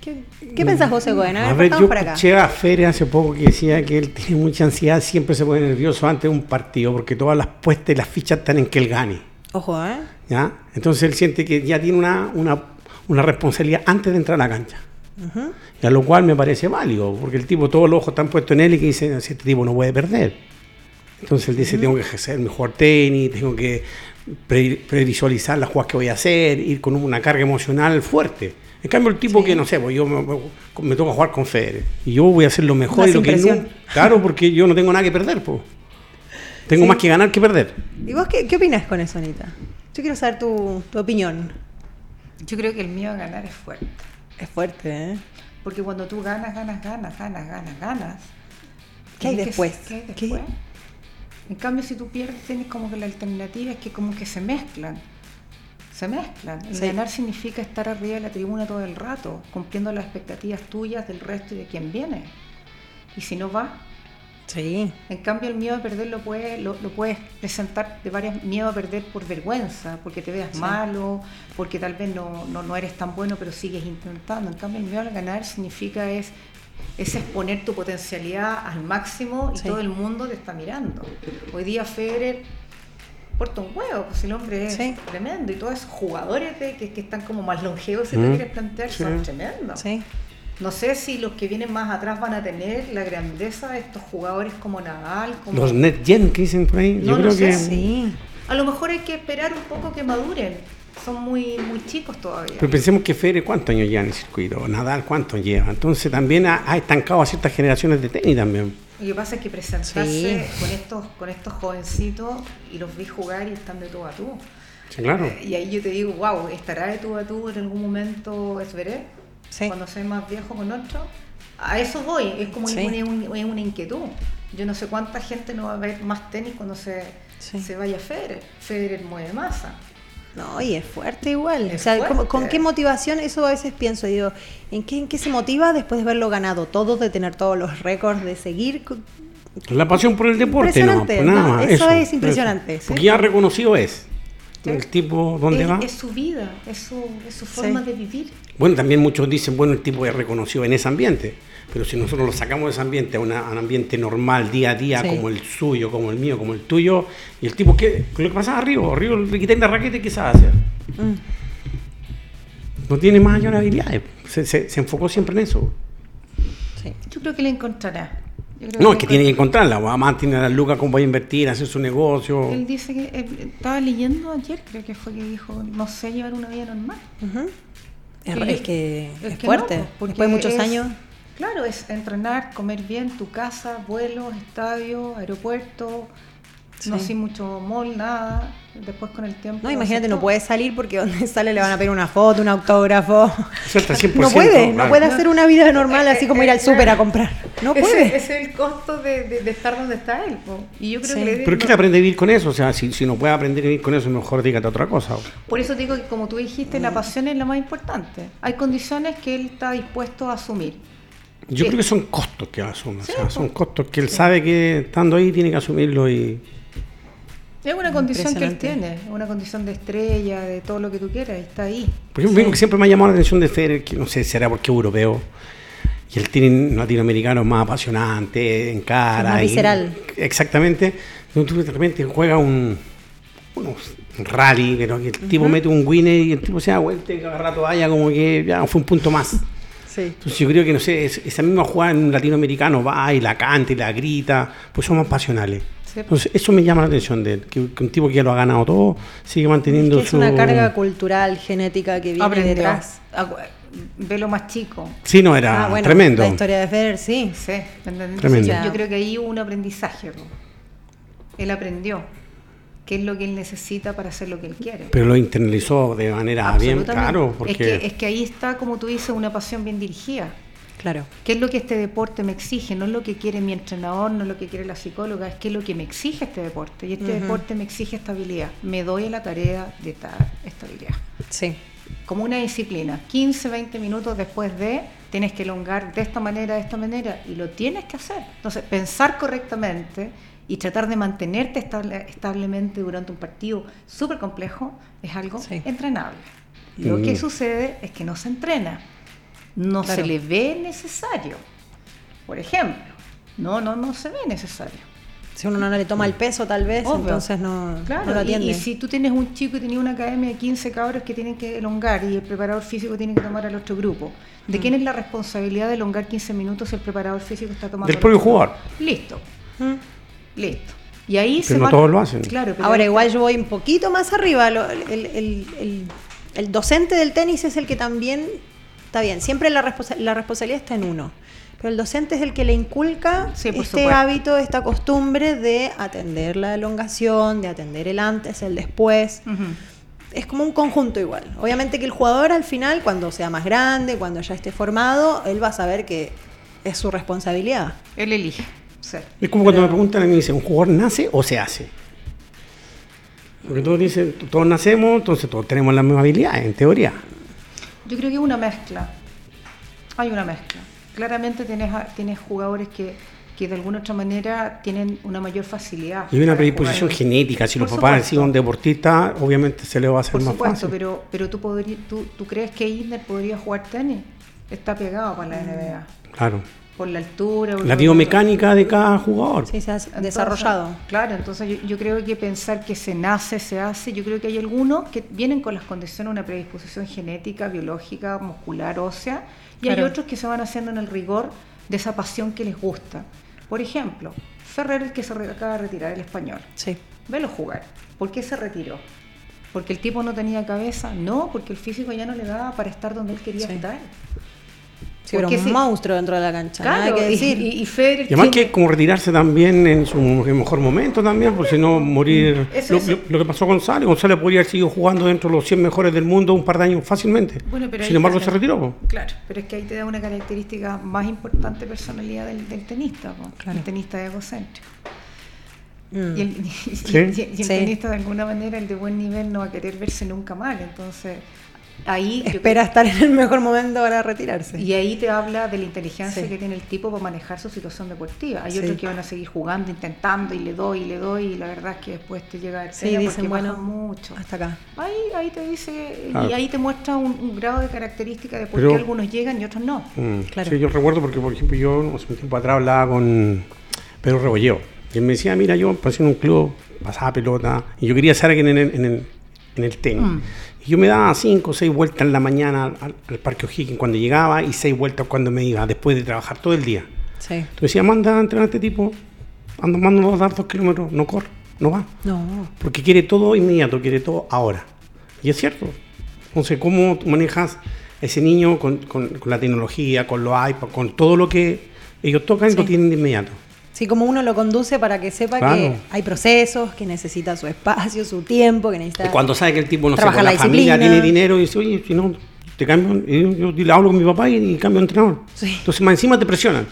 ¿Qué, qué pensás vos, Egoen? A ver, A ver, yo escuché a Fere hace poco que decía que él tiene mucha ansiedad, siempre se pone nervioso antes de un partido, porque todas las puestas y las fichas están en que él gane. Ojo, ¿eh? ¿ya? Entonces él siente que ya tiene una, una, una responsabilidad antes de entrar a la cancha. Y a lo cual me parece válido, porque el tipo, todos los ojos están puestos en él y que dice, este tipo no puede perder. Entonces él dice, tengo que ejercer mejor tenis, tengo que pre- previsualizar las jugadas que voy a hacer, ir con una carga emocional fuerte. En cambio, el tipo que, no sé, pues yo me, me- toca jugar con Federer y yo voy a hacer lo mejor y lo que no. Claro, porque yo no tengo nada que perder, pues. Tengo Sí. más que ganar que perder. ¿Y vos qué, qué opinas con eso, Anita? Yo quiero saber tu, tu opinión. Yo creo que el miedo a ganar es fuerte. Es fuerte, ¿eh? Porque cuando tú ganas, ganas, ganas, ganas, ganas, ganas. ¿Qué hay que- después? ¿Qué hay ¿Qué? después? En cambio, si tú pierdes, tienes como que la alternativa es que como que se mezclan. Se mezclan. Sí. ganar significa estar arriba de la tribuna todo el rato, cumpliendo las expectativas tuyas, del resto y de quien viene. Y si no va, Sí. en cambio, el miedo a perder lo puedes, lo, lo puedes presentar de varias miedo a perder por vergüenza, porque te veas Sí. malo, porque tal vez no, no, no eres tan bueno, pero sigues intentando. En cambio, el miedo al ganar significa es, es exponer tu potencialidad al máximo y Sí. todo el mundo te está mirando. Hoy día Federer porta un huevo, pues el hombre es Sí. tremendo y todos esos jugadores de, que, que están como más longevos, si te Mm. quieres plantear, Sí. son tremendos. No sé si los que vienen más atrás van a tener la grandeza de estos jugadores como Nadal, como... Los net gen que dicen por ahí, yo No lo creo sé, que... Sí. A lo mejor hay que esperar un poco que maduren. Son muy, muy chicos todavía. Pero pensemos que Federer, ¿cuántos años lleva en el circuito? Nadal, ¿cuántos lleva? Entonces también ha, ha estancado a ciertas generaciones de tenis también. Lo que pasa es que presentarse Sí. con estos con estos jovencitos y los vi jugar y están de tú a tú. Sí, claro. Eh, Y ahí yo te digo, wow, ¿estará de tú a tú en algún momento Esveré? Sí. Cuando sea más viejo con otro. A eso voy, es como Sí. una, una- una inquietud. Yo no sé cuánta gente no va a ver más tenis cuando se, Sí. se vaya Federer. Federer mueve masa. No, y es fuerte igual. Es o sea, ¿cómo- ¿con fuerte. qué motivación? Eso a veces pienso, digo, ¿en qué, ¿en qué se motiva después de haberlo ganado todo, de tener todos los récords, de seguir? La pasión por el deporte, no, Impresionante, pues nada ¿no? más. Eso es impresionante, sí. Porque ya reconocido es. El tipo, ¿dónde es, va? es su vida, es su, es su forma Sí. de vivir. Bueno, también muchos dicen, bueno, el tipo es reconocido en ese ambiente. Pero si nosotros lo sacamos de ese ambiente a, una- a un ambiente normal, día a día, Sí. como el suyo, como el mío, como el tuyo, y el tipo, ¿qué? Lo que pasa arriba, arriba le quitan la raqueta, ¿qué sabe hacer? Mm. No tiene más habilidades. Se, se- se enfocó siempre en eso. Sí. Yo creo que la encontrará. Yo creo No, la es que tiene que encontrarla. Además, tiene las lucas cómo va a invertir, hacer su negocio. Él dice que eh, estaba leyendo ayer, creo que fue que dijo, no sé llevar una vida normal. Es, que es, que fuerte. no, porque Después de muchos es- años. Claro, es entrenar, comer bien, tu casa, vuelos, estadio, aeropuerto, no sin mucho mall, nada. Después con el tiempo. No, imagínate, no puede salir porque donde <laughs> sale le van a pedir una foto, un autógrafo. Eso está 100%, <laughs> No puede, no claro. puede hacer una vida normal así como ir al Eh, eh, súper a comprar. No Ese- puede. Ese, es el costo de, de- de estar donde está él. po. Y yo creo Sí. que le Pero ¿quién aprende a vivir con eso? O sea, si, si no puede aprender a vivir con eso, mejor dígate otra cosa. Por eso digo que como tú dijiste, la pasión es la más importante. Hay condiciones que él está dispuesto a asumir. Yo Sí. creo que son costos que asume. Sí, o sea, son costos que él sabe que estando ahí tiene que asumirlo y... Es una condición que él tiene, una condición de estrella, de todo lo que tú quieras, está ahí. Por ejemplo, algo que siempre me ha llamado la atención de Federer, que no sé, será porque es europeo, Y el tenis latinoamericano más apasionante, en cara. Más y- visceral. exactamente. Entonces tú de repente juega un, unos rally, pero que el tipo mete un winner y el tipo se da vuelta y cada rato vaya como que ya fue un punto más. Sí. Entonces yo creo que, no sé, es- esa misma jugada en un latinoamericano va y la canta y la grita, pues somos pasionales. Sí. Entonces eso me llama la atención de él, que, que un tipo que ya lo ha ganado todo sigue Es, manteniendo que es su... una carga cultural, genética que viene Aprendió. detrás. Acu- Ve lo más chico. Sí, no, era Ah, bueno, tremendo. La historia de Federer, sí. Sí. Tremendo. Yo creo que ahí hubo un aprendizaje. Él aprendió qué es lo que él necesita para hacer lo que él quiere. Pero lo internalizó de manera bien, claro, porque... es, que, es que ahí está, como tú dices, una pasión bien dirigida. Claro. ¿Qué es lo que este deporte me exige? No es lo que quiere mi entrenador, no es lo que quiere la psicóloga, es qué es lo que me exige este deporte. Y este deporte me exige estabilidad. Me doy a la tarea de dar estabilidad. Sí. Como una disciplina. 15, 20 minutos después de, tienes que elongar de esta manera, de esta manera, y lo tienes que hacer. Entonces, pensar correctamente y tratar de mantenerte estable- establemente durante un partido súper complejo es algo Sí. entrenable. Lo Mm. que sucede es que no se entrena, no Claro. se le ve necesario. Por ejemplo, no, no, no se ve necesario. Si uno no le toma el peso, tal vez, Obvio. entonces no, Claro, no lo y- atiende. y, si tú tienes un chico y tenías una academia de 15 cabros que tienen que elongar y el preparador físico tiene que tomar al otro grupo, ¿de Mm. quién es la responsabilidad de elongar 15 minutos si el preparador físico está tomando Del al propio jugador. Listo, Mm. listo. Y ahí Pero se no va- todos lo hacen. Claro, pero Ahora igual yo voy un poquito más arriba. lo- el, el- el- el docente del tenis es el que también, está bien, siempre la, responsa- la responsabilidad está en uno. Pero el docente es el que le inculca Sí, este supuesto. hábito, esta costumbre de atender la elongación, de atender el antes, el después. Es como un conjunto igual. Obviamente que el jugador al final, cuando sea más grande, cuando ya esté formado, él va a saber que es su responsabilidad. Él elige. Es como cuando me preguntan a mí, me dicen, ¿un jugador nace o se hace? Porque todos dicen, todos nacemos, entonces todos tenemos las mismas habilidades, en teoría. Yo creo que es una mezcla. Hay una mezcla. Claramente tienes, a- tienes jugadores que, que de alguna otra manera tienen una mayor facilidad. Y una predisposición jugar. genética, si Por los papás han supuesto. sido un deportista, obviamente se le va a hacer Por más supuesto, fácil. pero, pero tú, podrí- tú, tú crees que Isner podría jugar tenis. Está pegado para la NBA. Claro. Por la altura. por La biomecánica de cada jugador. Sí, se ha Entonces, desarrollado. Claro, entonces yo, yo creo que pensar que se nace, se hace, yo creo que hay algunos que vienen con las condiciones, una predisposición genética, biológica, muscular, ósea, y Claro. hay otros que se van haciendo en el rigor de esa pasión que les gusta. Por ejemplo, Ferrer, el que se acaba de retirar, el español. Sí. Velo jugar. ¿Por qué se retiró? ¿Porque el tipo no tenía cabeza? No, porque el físico ya no le daba para estar donde él quería Sí. estar. Sí, era Porque un sí. monstruo dentro de la cancha. nada Claro, que y, decir. y, y Federer Y además que como retirarse también en su mejor momento también, porque si no morir... Eso- lo, eso. lo- que pasó con González, González podría haber seguido jugando dentro de los 100 mejores del mundo un par de años fácilmente. Bueno, pero Sin embargo se retiró. po. Claro, pero es que ahí te da una característica más importante personalidad del, del tenista. Claro. el tenista es egocéntrico. Mm. Y el, <laughs> y- y- Sí. y- y el Sí. tenista de alguna manera, el de buen nivel, no va a querer verse nunca mal. Entonces, ahí... Espera estar en el mejor momento para retirarse. y ahí te habla de la inteligencia Sí. que tiene el tipo para manejar su situación deportiva. Hay Sí. otros que van a seguir jugando, intentando, y le doy, y le doy, y la verdad es que después te llega el Sí, dicen, porque bueno, mucho. hasta acá. Ahí, ahí te dice, Claro. y ahí te muestra un, un grado de característica de por Pero- qué algunos llegan y otros no. Mm, Claro. Sí, yo recuerdo porque, por ejemplo, yo hace un tiempo atrás hablaba con Pedro Rebolleo. Y él me decía, mira, yo pasé en un club, pasaba pelota, y yo quería ser alguien en el, en el, en el tenis. Mm. Yo me daba cinco o seis vueltas en la mañana al, al Parque O'Higgins cuando llegaba y seis vueltas cuando me iba, después de trabajar todo el día. Sí. Entonces decía, manda a entrenar a este tipo, anda, manda a dar dos kilómetros, no corre, no va. No. Porque quiere todo inmediato, quiere todo ahora. Y es cierto. Entonces, ¿cómo manejas a ese niño con, con- con la tecnología, con los iPads, con todo lo que ellos tocan y lo Sí. tienen de inmediato? Sí, como uno lo conduce para que sepa Claro. que hay procesos, que necesita su espacio, su tiempo, que necesita... Cuando sabe que el tipo no se Trabaja con la, la familia, tiene dinero, y dice, oye, si no, te cambio, y yo, yo le hablo con mi papá y, y cambio de entrenador. Sí. Entonces, más encima te presionan.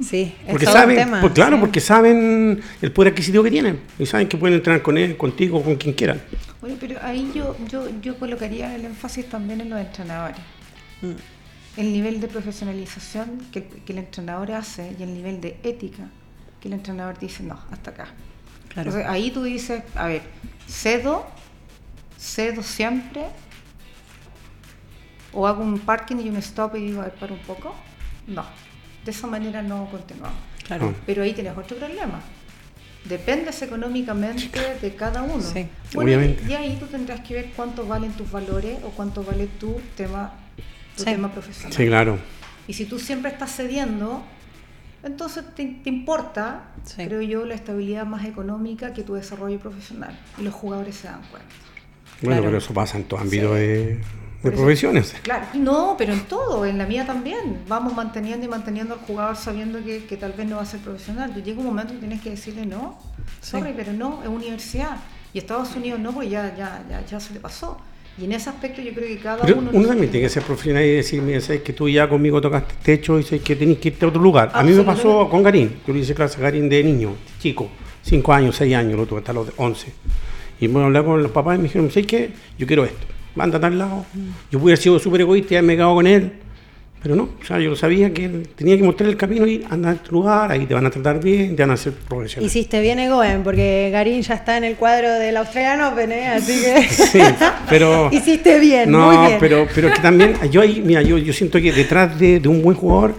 Sí, es Porque todo un saben, tema, pues claro, sí. porque saben el poder adquisitivo que tienen. Y saben que pueden entrenar con él, contigo, con quien quieran. Bueno, pero ahí yo, yo, yo colocaría el énfasis también en los entrenadores. Mm. El nivel de profesionalización que, que el entrenador hace y el nivel de ética que el entrenador dice, no, hasta acá. Claro. Entonces ahí tú dices, a ver, cedo, cedo siempre, o hago un parking y un stop y digo, a ver, para un poco. No, de esa manera no continuamos. Claro. Pero ahí tienes otro problema. Dependes económicamente de cada uno. Sí. Bueno, Obviamente. y ahí tú tendrás que ver cuánto valen tus valores o cuánto vale tu tema, tu Sí. tema profesional. Sí, claro. Y si tú siempre estás cediendo, entonces te, te importa, Sí. creo yo, la estabilidad más económica que tu desarrollo profesional. Y los jugadores se dan cuenta. Bueno, Claro. pero eso pasa en todo ámbito Sí. de, de Por eso- profesiones. Claro, no, pero en todo, en la mía también. Vamos manteniendo y manteniendo al jugador sabiendo que, que tal vez no va a ser profesional. Llega un momento que tienes que decirle no, sorry, Sí. pero no, es universidad. Y Estados Unidos no, porque ya, ya, ya, ya se le pasó. Y en ese aspecto yo creo que cada Pero uno... uno también tiene que ser profesional y decir, mira, sabes que tú ya conmigo tocaste techo y sabes que tenés que irte a otro lugar. A mí me pasó con Garín. Yo le hice clase a Garín de niño, chico, 5 años, 6 años, lo tuve hasta los 11. Y me hablé con los papás y me dijeron, ¿sabes qué? Yo quiero esto. Manda a tal lado. Yo pude haber sido súper egoísta y haberme quedado con él. Pero no, o sea, yo lo sabía que tenía que mostrar el camino y anda a este lugar, ahí te van a tratar bien, te van a hacer profesional. Hiciste bien, Egoen, porque Garín ya está en el cuadro del Australian Open, ¿eh? así que. <laughs> Sí, pero. <laughs> Hiciste bien, no, muy bien. pero, pero que también, yo ahí, mira, yo, yo siento que detrás de, de un buen jugador,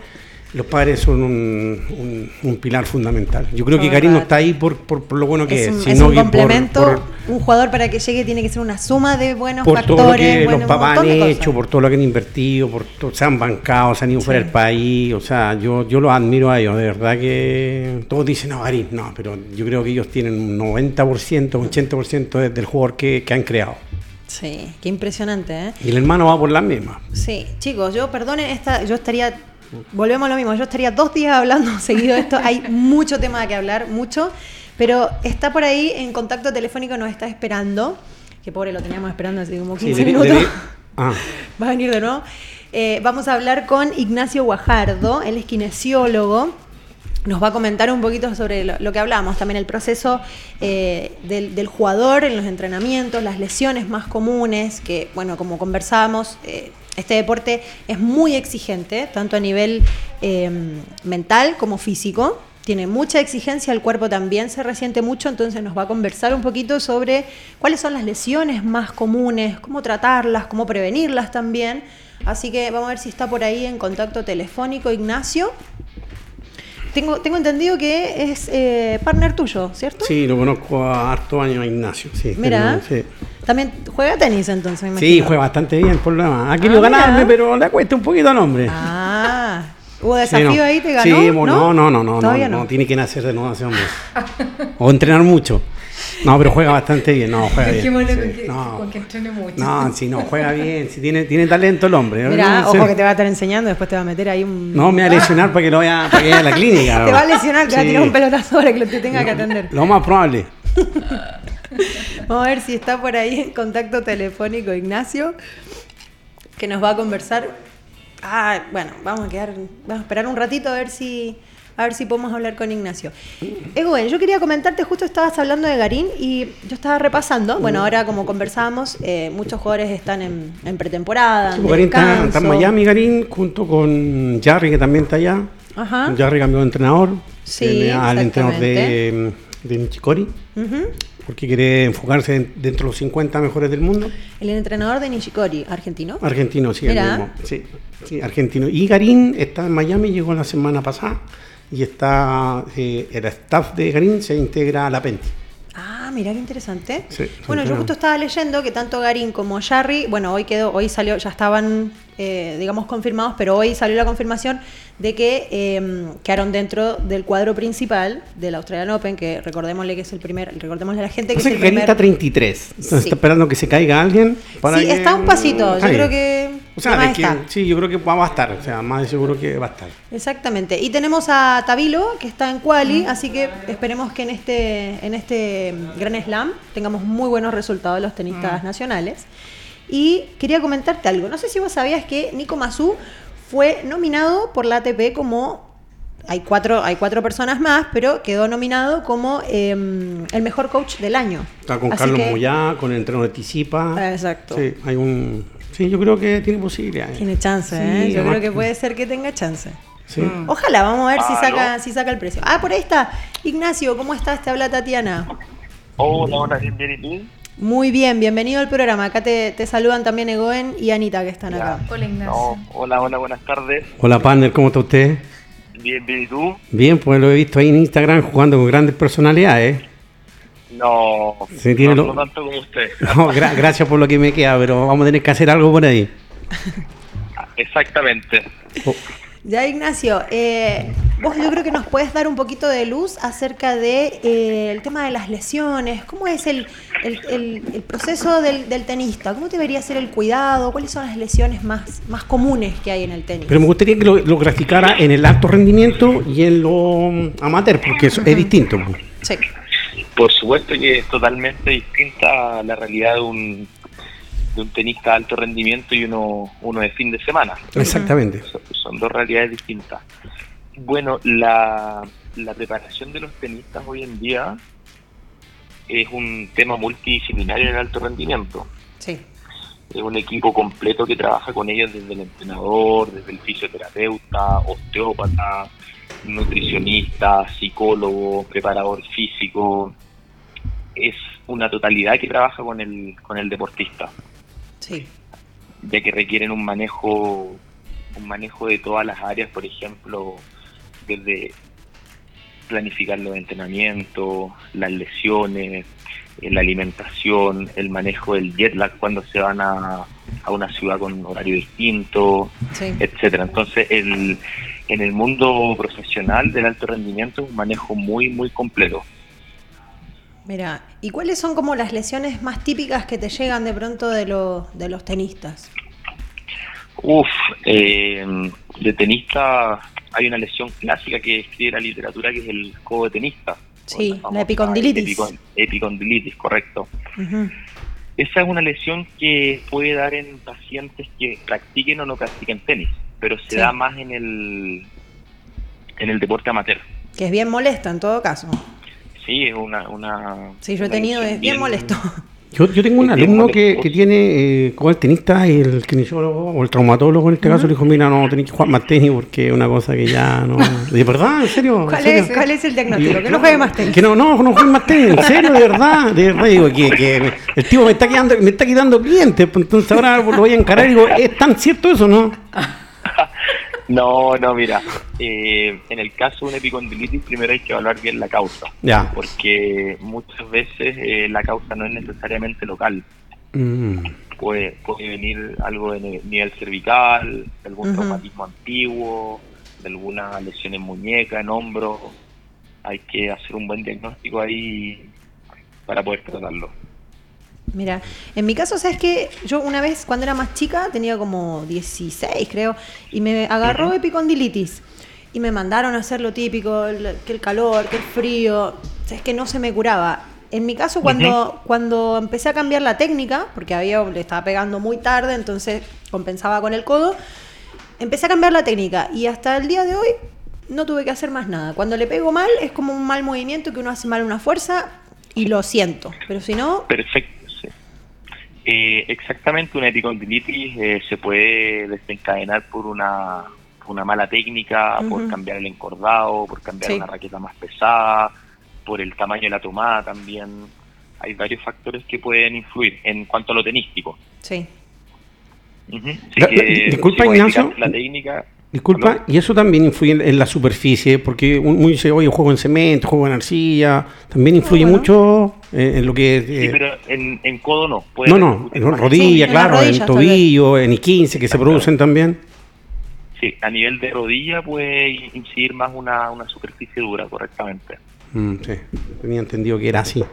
los padres son un, un- un pilar fundamental. Yo creo que Karim no está ahí por, por, por lo bueno que es es, un, sino es un que por- complemento. por, un jugador para que llegue tiene que ser una suma de buenos por factores. todo lo que bueno, los un papás han hecho, por todo lo que han invertido, por todo, se han bancado, se han ido fuera del país. O sea, yo, yo los admiro a ellos, de verdad que todos dicen, no, Karim, no, pero yo creo que ellos tienen un 90%, un 80% de- del jugador que, que han creado. Sí, qué impresionante, ¿eh? Y el hermano va por las mismas. Sí, chicos, yo perdonen esta, yo estaría, volvemos a lo mismo, yo estaría dos días hablando <laughs> seguido de esto, hay mucho tema que hablar, mucho, pero está por ahí en contacto telefónico, nos está esperando, que pobre lo teníamos esperando hace como 15 Sí, le- minutos, le- <laughs> ah. va a venir de nuevo. Eh, vamos a hablar con Ignacio Guajardo, él es kinesiólogo. Nos va a comentar un poquito sobre lo, lo que hablamos, también el proceso eh, del, del jugador en los entrenamientos, las lesiones más comunes, que, bueno, como conversábamos, eh, este deporte es muy exigente, tanto a nivel eh, mental como físico. Tiene mucha exigencia, el cuerpo también se resiente mucho, entonces nos va a conversar un poquito sobre cuáles son las lesiones más comunes, cómo tratarlas, cómo prevenirlas también. Así que vamos a ver si está por ahí en contacto telefónico Ignacio. Tengo, tengo entendido que es eh, partner tuyo, ¿cierto? Sí, lo conozco a harto años a Ignacio. Sí, Mira, pero, sí. También juega tenis entonces, me Sí, juega bastante bien, por lo demás. Ha querido Ah, mira. pero le cuesta un poquito al hombre. Ah, ¿hubo Sí, desafío no. ahí? ¿Te ganó? Sí, no, no, no, no, Todavía no, no. no, tiene que nacer de nuevo ese hombre. o entrenar mucho. No, pero juega bastante bien, no, juega bien. Dejémosle sí. con, que, no, con que entrene mucho. no, sí, no, juega bien, sí, tiene, tiene talento el hombre. Mira, no, ojo sí. que te va a estar enseñando, después te va a meter ahí un... No, me va a lesionar para que lo vaya, para que vaya a la clínica. <laughs> Te va a lesionar, te va a tirar un pelotazo para que lo te tenga que atender. Lo más probable. <laughs> <laughs> Vamos a ver si está por ahí en contacto telefónico Ignacio, que nos va a conversar. Ah, bueno, vamos a quedar, vamos a esperar un ratito a ver si a ver si podemos hablar con Ignacio. Egoen, yo quería comentarte, justo estabas hablando de Garín y yo estaba repasando, bueno, ahora como conversábamos, eh, muchos jugadores están en, en pretemporada, Sí, Garín está, está en. Miami, Garín, junto con Jarry, que también está allá. Ajá. Jarry cambió de entrenador. Sí, al entrenador de, de. Porque quiere enfocarse en- dentro de los 50 mejores del mundo. El entrenador de Nishikori, argentino. Argentino, sí, el mismo. Sí, sí, argentino. Y Garín está en Miami, llegó la semana pasada y está, eh, el staff de Garín se integra a la Penti. Ah, mira qué interesante. Sí, bueno, yo justo estaba leyendo que tanto Garín como Jarry, bueno, hoy quedó, hoy salió, ya estaban, eh, digamos, confirmados, pero hoy salió la confirmación de que eh, quedaron dentro del cuadro principal del Australian Open, que recordémosle que es el primer, recordémosle a la gente que es que el Garín primer. está 33. Entonces Sí. está esperando que se caiga alguien. Para sí, que- está un pasito. Yo creo que. O sea, de que- sí, yo creo que va a estar. O sea, más de seguro que va a estar. Exactamente. Y tenemos a Tabilo, que está en Quali, así que esperemos que en este, en este Gran Slam tengamos muy buenos resultados los tenistas nacionales. Y quería comentarte algo. No sé si vos sabías que Nico Mazú fue nominado por la ATP como. Hay cuatro, hay cuatro personas más, pero quedó nominado como eh, el mejor coach del año. Está con Así Carlos que- Moyá, con el entreno de Tisipa. Ah, exacto. Sí, hay un. Sí, yo creo que tiene posibilidades. Tiene chance, Sí, ¿eh? Yo creo que puede ser que tenga chance. Sí. Ojalá, vamos a ver si Aló. saca, si saca el precio. Ah, por ahí está. Ignacio, ¿cómo estás? Te habla Tatiana. Hola, hola, bien, bien, ¿y tú? Muy bien, bienvenido al programa. Acá te, te saludan también Egoen y Anita que están Ya. acá. Hola Ignacio. No, hola, hola, buenas tardes. Hola, partner, ¿cómo está usted? Bien, bien, ¿y tú? Bien, pues lo he visto ahí en Instagram jugando con grandes personalidades. No, tiene no, lo- no tanto como usted. <laughs> No, gra- gracias por lo que me queda, pero vamos a tener que hacer algo por ahí. Exactamente. Oh, Ya, Ignacio, eh, vos yo creo que nos puedes dar un poquito de luz acerca de eh, el tema de las lesiones. ¿Cómo es el, el- el- el proceso del, del tenista? ¿Cómo debería ser el cuidado? ¿Cuáles son las lesiones más, más comunes que hay en el tenis? pero me gustaría que lo, lo graficara en el alto rendimiento y en lo mm, amateur, porque eso es distinto. pues. Sí. Por supuesto que es totalmente distinta la realidad de un, de un tenista de alto rendimiento y uno, uno de fin de semana. Exactamente. Son, son dos realidades distintas. Bueno, la, la preparación de los tenistas hoy en día es un tema multidisciplinario en el alto rendimiento. Sí. Es un equipo completo que trabaja con ellos desde el entrenador, desde el fisioterapeuta, osteópata, nutricionista, psicólogo, preparador físico. Es una totalidad que trabaja con el, con el deportista, Sí. ya que requieren un manejo, un manejo de todas las áreas, por ejemplo, desde planificar los entrenamientos, las lesiones, eh, la alimentación, el manejo del jet lag cuando se van a, a una ciudad con horario distinto, Sí. etcétera. Entonces, el, en el mundo profesional del alto rendimiento es un manejo muy, muy completo. Mira, ¿y cuáles son como las lesiones más típicas que te llegan de pronto de, lo- de los tenistas? Uf, eh, de tenista hay una lesión clásica que escribe la literatura que es el codo de tenista. Sí, la famosa epicondilitis. epicon- epicondilitis, correcto. Esa es una lesión que puede dar en pacientes que practiquen o no practiquen tenis, pero se Sí. da más en el en el deporte amateur. Que es bien molesta en todo caso. Sí, es una... una Sí, yo he tenido, es bien molesto. <laughs> Yo, yo tengo un alumno que, que tiene, eh, como el tenista y el kinesiólogo o el traumatólogo en este caso, le dijo, mira, no, tenéis que jugar más tenis porque es una cosa que ya no... <laughs> <laughs> ¿De verdad? ¿En serio? ¿En ¿Cuál serio? es, ¿Cuál es el diagnóstico? Que no juegue más tenis. Que no, no, no juegue más tenis, en serio, de verdad, de verdad, digo, que, que el tipo me está quedando, me está quitando clientes, pues, entonces ahora lo voy a encarar y digo, ¿es tan cierto eso, no? No, no, mira, eh, en el caso de una epicondilitis primero hay que evaluar bien la causa, Ya. porque muchas veces eh, la causa no es necesariamente local. Mm, Puede, puede venir algo de nivel cervical, de algún traumatismo antiguo, de alguna lesión en muñeca, en hombro. Hay que hacer un buen diagnóstico ahí para poder tratarlo. Mira, en mi caso, ¿sabes que Yo una vez, cuando era más chica, tenía como 16, creo, y me agarró epicondilitis. Y me mandaron a hacer lo típico, el- que el calor, que el frío. Es que no se me curaba. En mi caso, cuando, cuando empecé a cambiar la técnica, porque había, le estaba pegando muy tarde, entonces compensaba con el codo, empecé a cambiar la técnica. Y hasta el día de hoy no tuve que hacer más nada. Cuando le pego mal, es como un mal movimiento que uno hace mal una fuerza y lo siento. Pero si no, Perfecto. Eh, exactamente, una epicondilitis eh, se puede desencadenar por una, por una mala técnica, por cambiar el encordado, por cambiar Sí. una raqueta más pesada, por el tamaño de la tomada también. Hay varios factores que pueden influir en cuanto a lo tenístico. sí. Ujú. Así La- la- que, disculpa, si Ignacio. La técnica. Disculpa, ¿Aló? y eso también influye en, la superficie, porque un- uno dice, oye, juego en cemento, juego en arcilla, también influye bueno. mucho en lo que... Eh, pero en, en codo no. Puede no, no, en más. rodilla, Sí, las claro, en rodillas, tobillo, en I-15 que se producen también. Sí, a nivel de rodilla puede incidir más una, una superficie dura, correctamente. Mm, sí, tenía entendido que era así.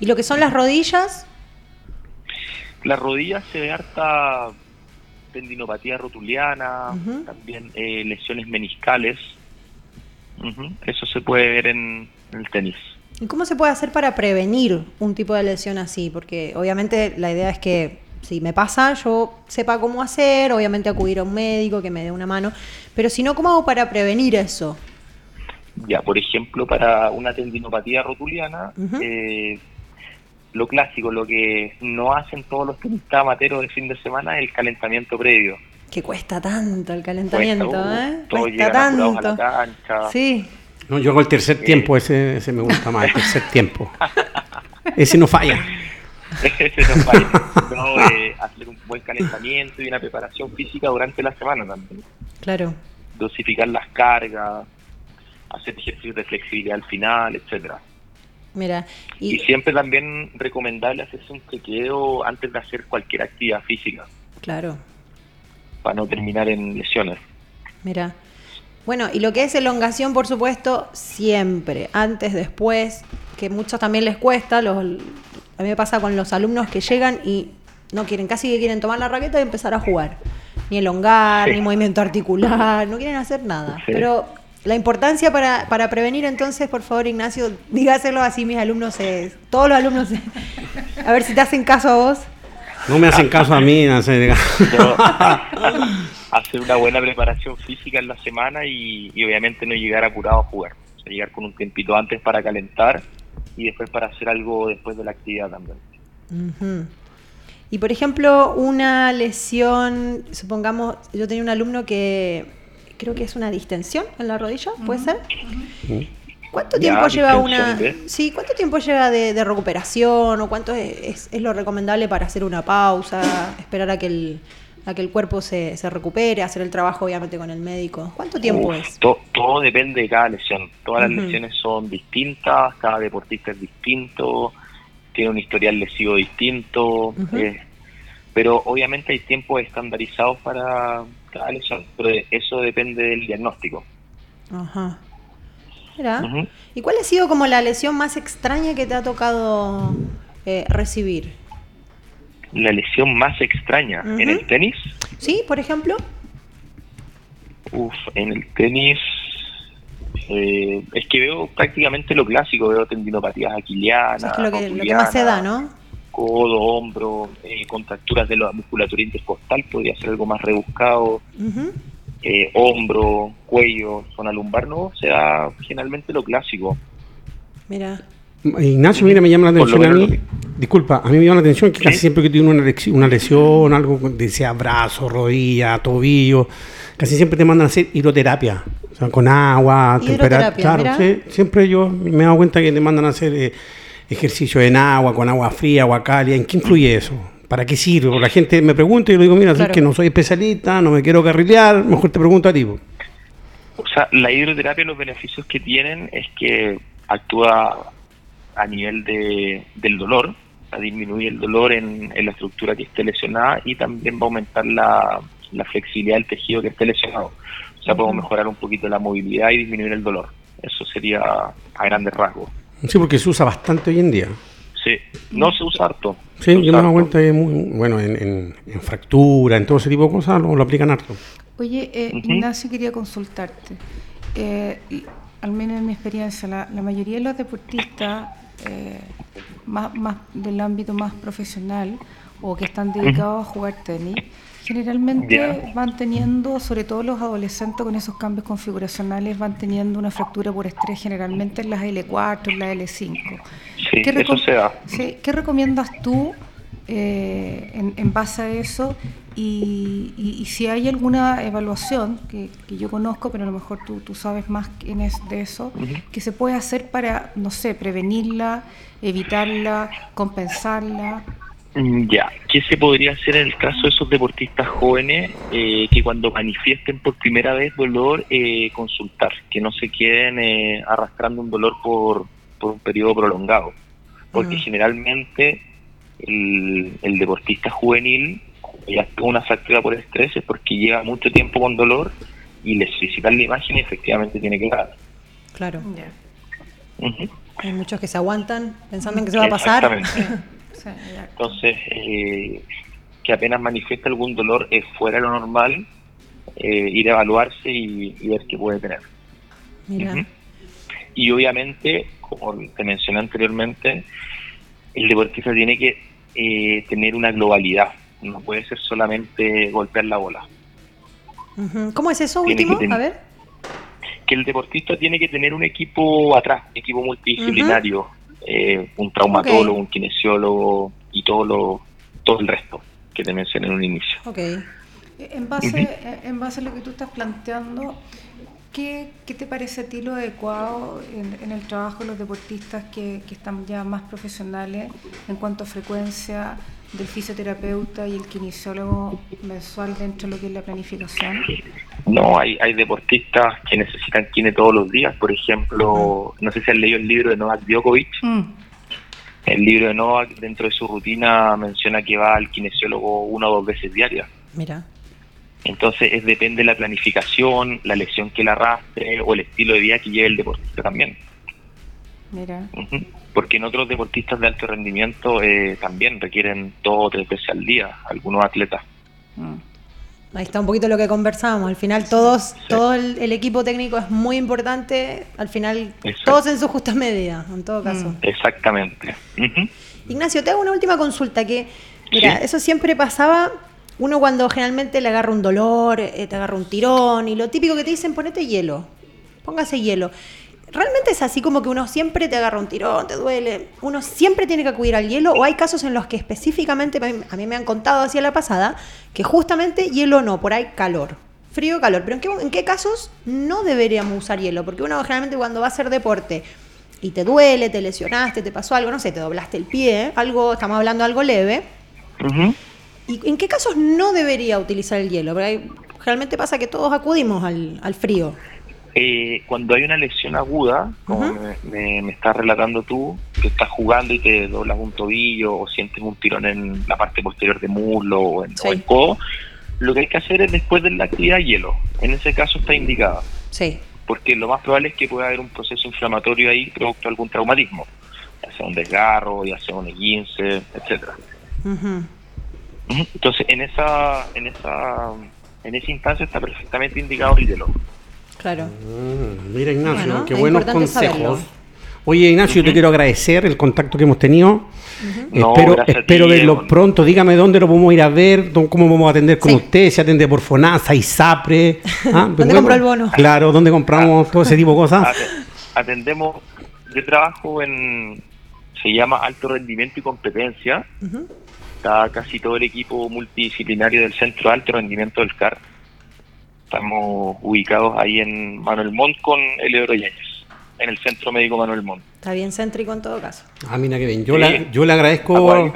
Y lo que son las rodillas, La rodilla se ve harta tendinopatía rotuliana, también eh, lesiones meniscales. Eso se puede ver en, en el tenis. ¿y cómo se puede hacer para prevenir un tipo de lesión así? Porque obviamente la idea es que si me pasa, yo sepa cómo hacer, obviamente acudir a un médico que me dé una mano, pero si no, ¿cómo hago para prevenir eso? Ya, por ejemplo, para una tendinopatía rotuliana, eh, lo clásico, lo que no hacen todos los tenistas amateros de fin de semana es el calentamiento previo. Que cuesta tanto el calentamiento, Cuesta, uh, ¿eh? todos Cuesta apurados a tanto. la cancha. Sí, No, yo hago el tercer tiempo, ese, ese me gusta más, el tercer <laughs> tiempo. Ese no falla. Ese no falla. <laughs> No, eh, hacer un buen calentamiento y una preparación física durante la semana también. Claro. Dosificar las cargas, hacer ejercicios de flexibilidad al final, etcétera. Mira, Y, y siempre también recomendable hacerse un chequeo antes de hacer cualquier actividad física, claro, para no terminar en lesiones. mira. Bueno, y lo que es elongación, por supuesto, siempre, antes, después, que muchos también les cuesta, los, a mí me pasa con los alumnos que llegan y no quieren, casi que quieren tomar la raqueta y empezar a jugar. Ni elongar, Sí. ni movimiento articular, no quieren hacer nada. Sí. Pero la importancia para, para prevenir, entonces, por favor, Ignacio, dígaselo así mis alumnos, es, todos los alumnos, a ver si te hacen caso a vos. No me hacen caso a mí, no sé. Hacer una buena preparación física en la semana y, y obviamente no llegar apurado a jugar. O sea, llegar con un tiempito antes para calentar y después para hacer algo después de la actividad también. Y por ejemplo, una lesión, supongamos, yo tenía un alumno que creo que es una distensión en la rodilla, ¿puede ser? ¿Cuánto Ya, tiempo lleva una sí, cuánto tiempo lleva de, de recuperación o cuánto es, es- es lo recomendable para hacer una pausa, esperar a que el a que el cuerpo se, se recupere, hacer el trabajo obviamente con el médico? ¿Cuánto tiempo Uf, es? to- todo depende de cada lesión. Todas las lesiones son distintas, cada deportista es distinto, tiene un historial lesivo distinto, eh, pero obviamente hay tiempos estandarizados para cada lesión, pero eso depende del diagnóstico. Ajá. Mira. ¿Y cuál ha sido como la lesión más extraña que te ha tocado eh, recibir? La lesión más extraña en el tenis, ¿Sí, por ejemplo? Uf, en el tenis eh, es que veo prácticamente lo clásico, veo tendinopatías aquilianas, es que lo, que, lo que más se da, ¿no? Codo, hombro, eh, contracturas de la musculatura intercostal, podría ser algo más rebuscado, eh, hombro, cuello, zona lumbar, no, se da generalmente lo clásico. Mira. Ignacio, mira, me llama la atención a mí. que- Disculpa, a mí me llama la atención que Sí. casi siempre que tiene una, lec- una lesión, algo sea brazo, rodilla, tobillo, casi siempre te mandan a hacer hidroterapia. O sea, con agua, Hidroterapia, temperatura. Claro, sí, siempre yo me he dado cuenta que te mandan a hacer eh, ejercicio en agua, con agua fría, agua cálida. ¿En qué influye eso? ¿Para qué sirve? Porque la gente me pregunta y yo le digo, mira, Claro. es que no soy especialista, no me quiero carrilear, mejor te pregunto a ti. O sea, la hidroterapia, los beneficios que tienen es que actúa a nivel de, del dolor, a disminuir el dolor en, en la estructura que esté lesionada y también va a aumentar la, la flexibilidad del tejido que esté lesionado. O sea, podemos mejorar un poquito la movilidad y disminuir el dolor. Eso sería a grandes rasgos. Sí, porque se usa bastante hoy en día. Sí, no se usa harto. Sí, yo me harto. cuenta que muy, bueno, en, en- en fractura, en todo ese tipo de cosas lo, lo aplican harto. Oye, eh. Ignacio, quería consultarte. Eh, y, al menos en mi experiencia, la, la mayoría de los deportistas eh, más, más del ámbito más profesional o que están dedicados a jugar tenis, generalmente Ya. van teniendo, sobre todo los adolescentes con esos cambios configuracionales, van teniendo una fractura por estrés generalmente en las L4, en la L5. Sí, ¿Qué eso se da. sí, ¿Qué recomiendas tú eh, en, en base a eso? Y, y- y si hay alguna evaluación que, que yo conozco, pero a lo mejor tú, tú sabes más quién es de eso, Ujú. que se puede hacer para, no sé, prevenirla, evitarla, compensarla. Mm, Ya, ¿qué se podría hacer en el caso de esos deportistas jóvenes eh, que cuando manifiesten por primera vez dolor, eh, consultar, que no se queden eh, arrastrando un dolor por, por un periodo prolongado? Porque Mm. generalmente el, el deportista juvenil ya tuvo una fractura por estrés es porque lleva mucho tiempo con dolor y les visitan la imagen y efectivamente tiene que dar. Claro. Ujú. Hay muchos que se aguantan pensando en que se va a pasar. <laughs> Sí. Entonces, eh, que apenas manifiesta algún dolor es fuera de lo normal, eh, ir a evaluarse y, y ver qué puede tener. Mira. Y obviamente, como te mencioné anteriormente, el deportista tiene que eh, tener una globalidad, no puede ser solamente golpear la bola. ¿Cómo es eso Tiene último? A ver. Que el deportista tiene que tener un equipo atrás, equipo multidisciplinario, eh, un traumatólogo, un kinesiólogo y todo, lo, todo el resto que te mencioné en un inicio. Ok. En base, en base a lo que tú estás planteando, ¿Qué, ¿Qué, te parece a ti lo adecuado en, en el trabajo de los deportistas que, que, están ya más profesionales en cuanto a frecuencia del fisioterapeuta y el kinesiólogo mensual dentro de lo que es la planificación? No, hay, hay deportistas que necesitan kine todos los días. Por ejemplo, no sé si han leído el libro de Novak Djokovic. Mm. El libro de Novak, dentro de su rutina, menciona que va al kinesiólogo una o dos veces diarias. Mira. Entonces, es, depende de la planificación, la lesión que la arrastre o el estilo de vida que lleve el deportista también. Mira. Porque en otros deportistas de alto rendimiento eh, también requieren dos o tres veces al día, algunos atletas. Mm. Ahí está un poquito lo que conversábamos. Al final todos, todo el, equipo técnico es muy importante. Al final todos en su justa medida, en todo caso. Mm. Exactamente. Ignacio, te hago una última consulta que, mira, eso siempre pasaba. Uno cuando generalmente le agarra un dolor, eh, te agarra un tirón y lo típico que te dicen, ponete hielo, póngase hielo realmente es así como que uno siempre te agarra un tirón, te duele, uno siempre tiene que acudir al hielo o hay casos en los que específicamente, a mí me han contado hacia la pasada, que justamente hielo no, por ahí calor. Frío, calor. Pero ¿en qué, ¿en qué casos no deberíamos usar hielo? Porque uno generalmente cuando va a hacer deporte y te duele, te lesionaste, te pasó algo, no sé, te doblaste el pie, algo, estamos hablando de algo leve. ¿Y en qué casos no debería utilizar el hielo? Porque generalmente pasa que todos acudimos al, al frío. Eh, cuando hay una lesión aguda, como me, estás relatando tú, que estás jugando y te doblas un tobillo o sientes un tirón en la parte posterior de muslo o en, el codo, lo que hay que hacer es después de la actividad hielo. En ese caso está indicado. Sí. Porque lo más probable es que pueda haber un proceso inflamatorio ahí producto de algún traumatismo, ya sea un desgarro, ya sea un esguince, etcétera. Entonces, en esa, en esa, en esa instancia está perfectamente indicado el hielo. Claro. Mm, mira, Ignacio, qué buenos consejos. Oye, Ignacio, te quiero agradecer el contacto que hemos tenido. espero espero verlo pronto. Dígame dónde lo podemos ir a ver, cómo vamos a atender con usted, si atende por FONASA, ISAPRE. <laughs> ¿ah? ¿Dónde compró el bono? Claro, ¿dónde compramos todo ese tipo de cosas? Atendemos, yo trabajo en, se llama Alto Rendimiento y Competencia. Está casi todo el equipo multidisciplinario del Centro Alto Rendimiento del CAR Estamos ubicados ahí en Manuel Montt con Eleodoro Yáñez, en el Centro Médico Manuel Montt. Está bien céntrico en todo caso. Ah, mira qué bien. Yo, yo le agradezco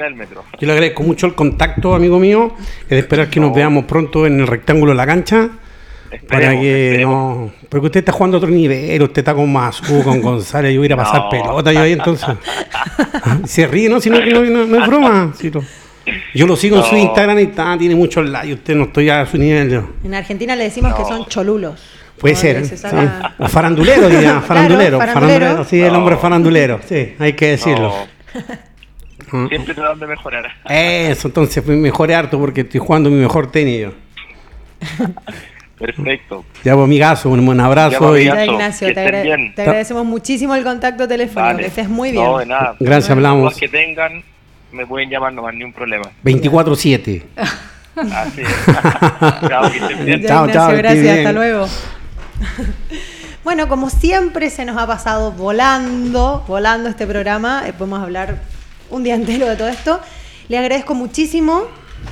yo le agradezco mucho el contacto, amigo mío. Es de esperar que nos veamos pronto en el rectángulo de la cancha. para que no. Porque usted está jugando a otro nivel, usted está con Masú, con <laughs> González, yo voy a ir a pasar pelota yo ahí entonces. <laughs> Se ríe, ¿no? Si no, no, no es broma. <laughs> Si yo lo sigo en su Instagram y está, tiene muchos likes. Usted no estoy a su nivel. En Argentina le decimos que son cholulos. Puede ser. O farandulero, diría. <laughs> Farandulero. farandulero. Sí, el hombre farandulero. Sí, hay que decirlo. <laughs> Siempre te de mejorar. Eso, entonces mejoré harto porque estoy jugando mi mejor tenis yo. <laughs> Perfecto. Ya, pues, amigazo, un buen abrazo. y... Ignacio, te, agradecemos muchísimo el contacto telefónico. Que estés muy bien. No, de nada. Gracias, hablamos. que tengan me pueden llamar, no hay ni un problema. 24-7. Así es. <laughs> chao, que Chao, chao. Gracias, hasta luego. <laughs> bueno, como siempre se nos ha pasado volando, volando este programa. Eh, podemos hablar un día entero de todo esto. Le agradezco muchísimo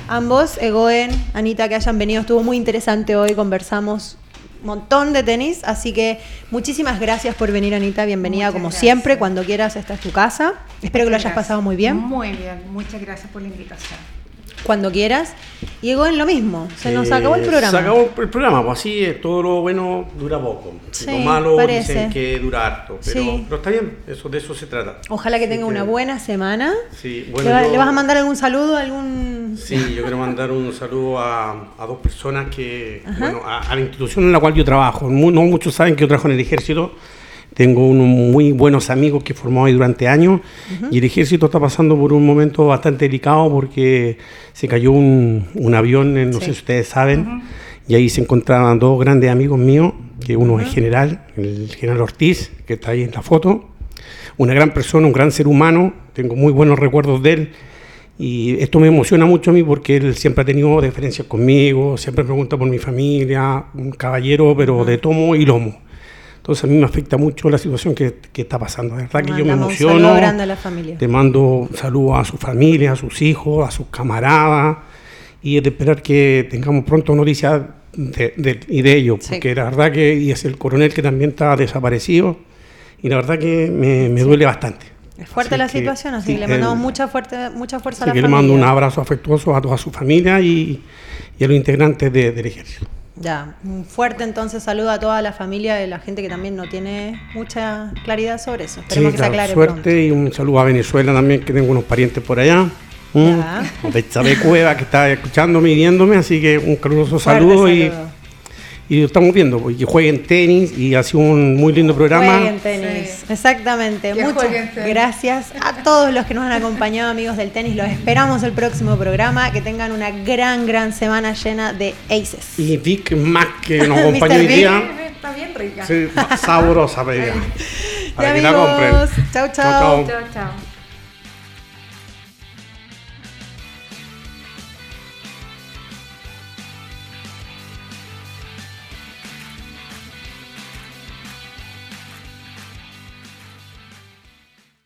ambos, Egoen, Anita, que hayan venido. Estuvo muy interesante hoy. Conversamos montón de tenis, así que muchísimas gracias por venir Anita, bienvenida como siempre, cuando quieras esta es tu casa. Espero que lo hayas pasado muy bien. Muy bien, muchas gracias por la invitación cuando quieras. Y en lo mismo, se nos acabó el programa. Se acabó el programa, pues así es, todo lo bueno dura poco. lo malo dicen que dura harto, pero, pero, está bien, eso, de eso se trata. Ojalá que tenga una buena semana. Sí, bueno, ¿Le, vas a mandar algún saludo? algún Sí, yo quiero mandar un saludo a, a dos personas que, bueno, a, la institución en la cual yo trabajo. No muchos saben que yo trabajo en el ejército tengo unos muy buenos amigos que formó ahí durante años. Y el ejército está pasando por un momento bastante delicado porque se cayó un, un avión, no sé si ustedes saben, y ahí se encontraban dos grandes amigos míos, que uno es general, el general Ortiz, que está ahí en la foto, una gran persona, un gran ser humano, tengo muy buenos recuerdos de él. Y esto me emociona mucho a mí porque él siempre ha tenido diferencias conmigo, siempre pregunta por mi familia, un caballero, pero de tomo y lomo. Entonces a mí me afecta mucho la situación que, está pasando. De verdad que yo me emociono. grande a la familia. Te mando saludos a su familia, a sus hijos, a sus camaradas y es de esperar que tengamos pronto noticias de, de- y de ellos, Sí. porque la verdad que y es el coronel que también está desaparecido y la verdad que me, me duele bastante. Es fuerte Así la que, situación, así sí, que le mandamos mucha, fuerte, mucha fuerza Así a que la le familia. mando un abrazo afectuoso a toda su familia y, y a los integrantes de- del ejército. Ya, un fuerte entonces saludo a toda la familia de la gente que también no tiene mucha claridad sobre eso. Esperemos Sí, que se claro, aclare suerte pronto. y un saludo a Venezuela también, que tengo unos parientes por allá. Mm. Ya. Betsabe Cueva, que está escuchándome y viéndome, así que un caluroso Fuerte saludo y, saludo. Y lo estamos viendo, pues, que jueguen tenis y ha sido un muy lindo programa. Jueguen tenis, Sí. exactamente. Que Muchas gracias a todos los que nos han acompañado, amigos del tenis. Los esperamos el próximo programa. Que tengan una gran, gran semana llena de aces. Y Vic Mac, que <laughs> nos acompañó hoy día. Está bien rica. Sí, sabrosa. Y <laughs> Para que la compren. chau, chau. Chau, chau. Chao, chao.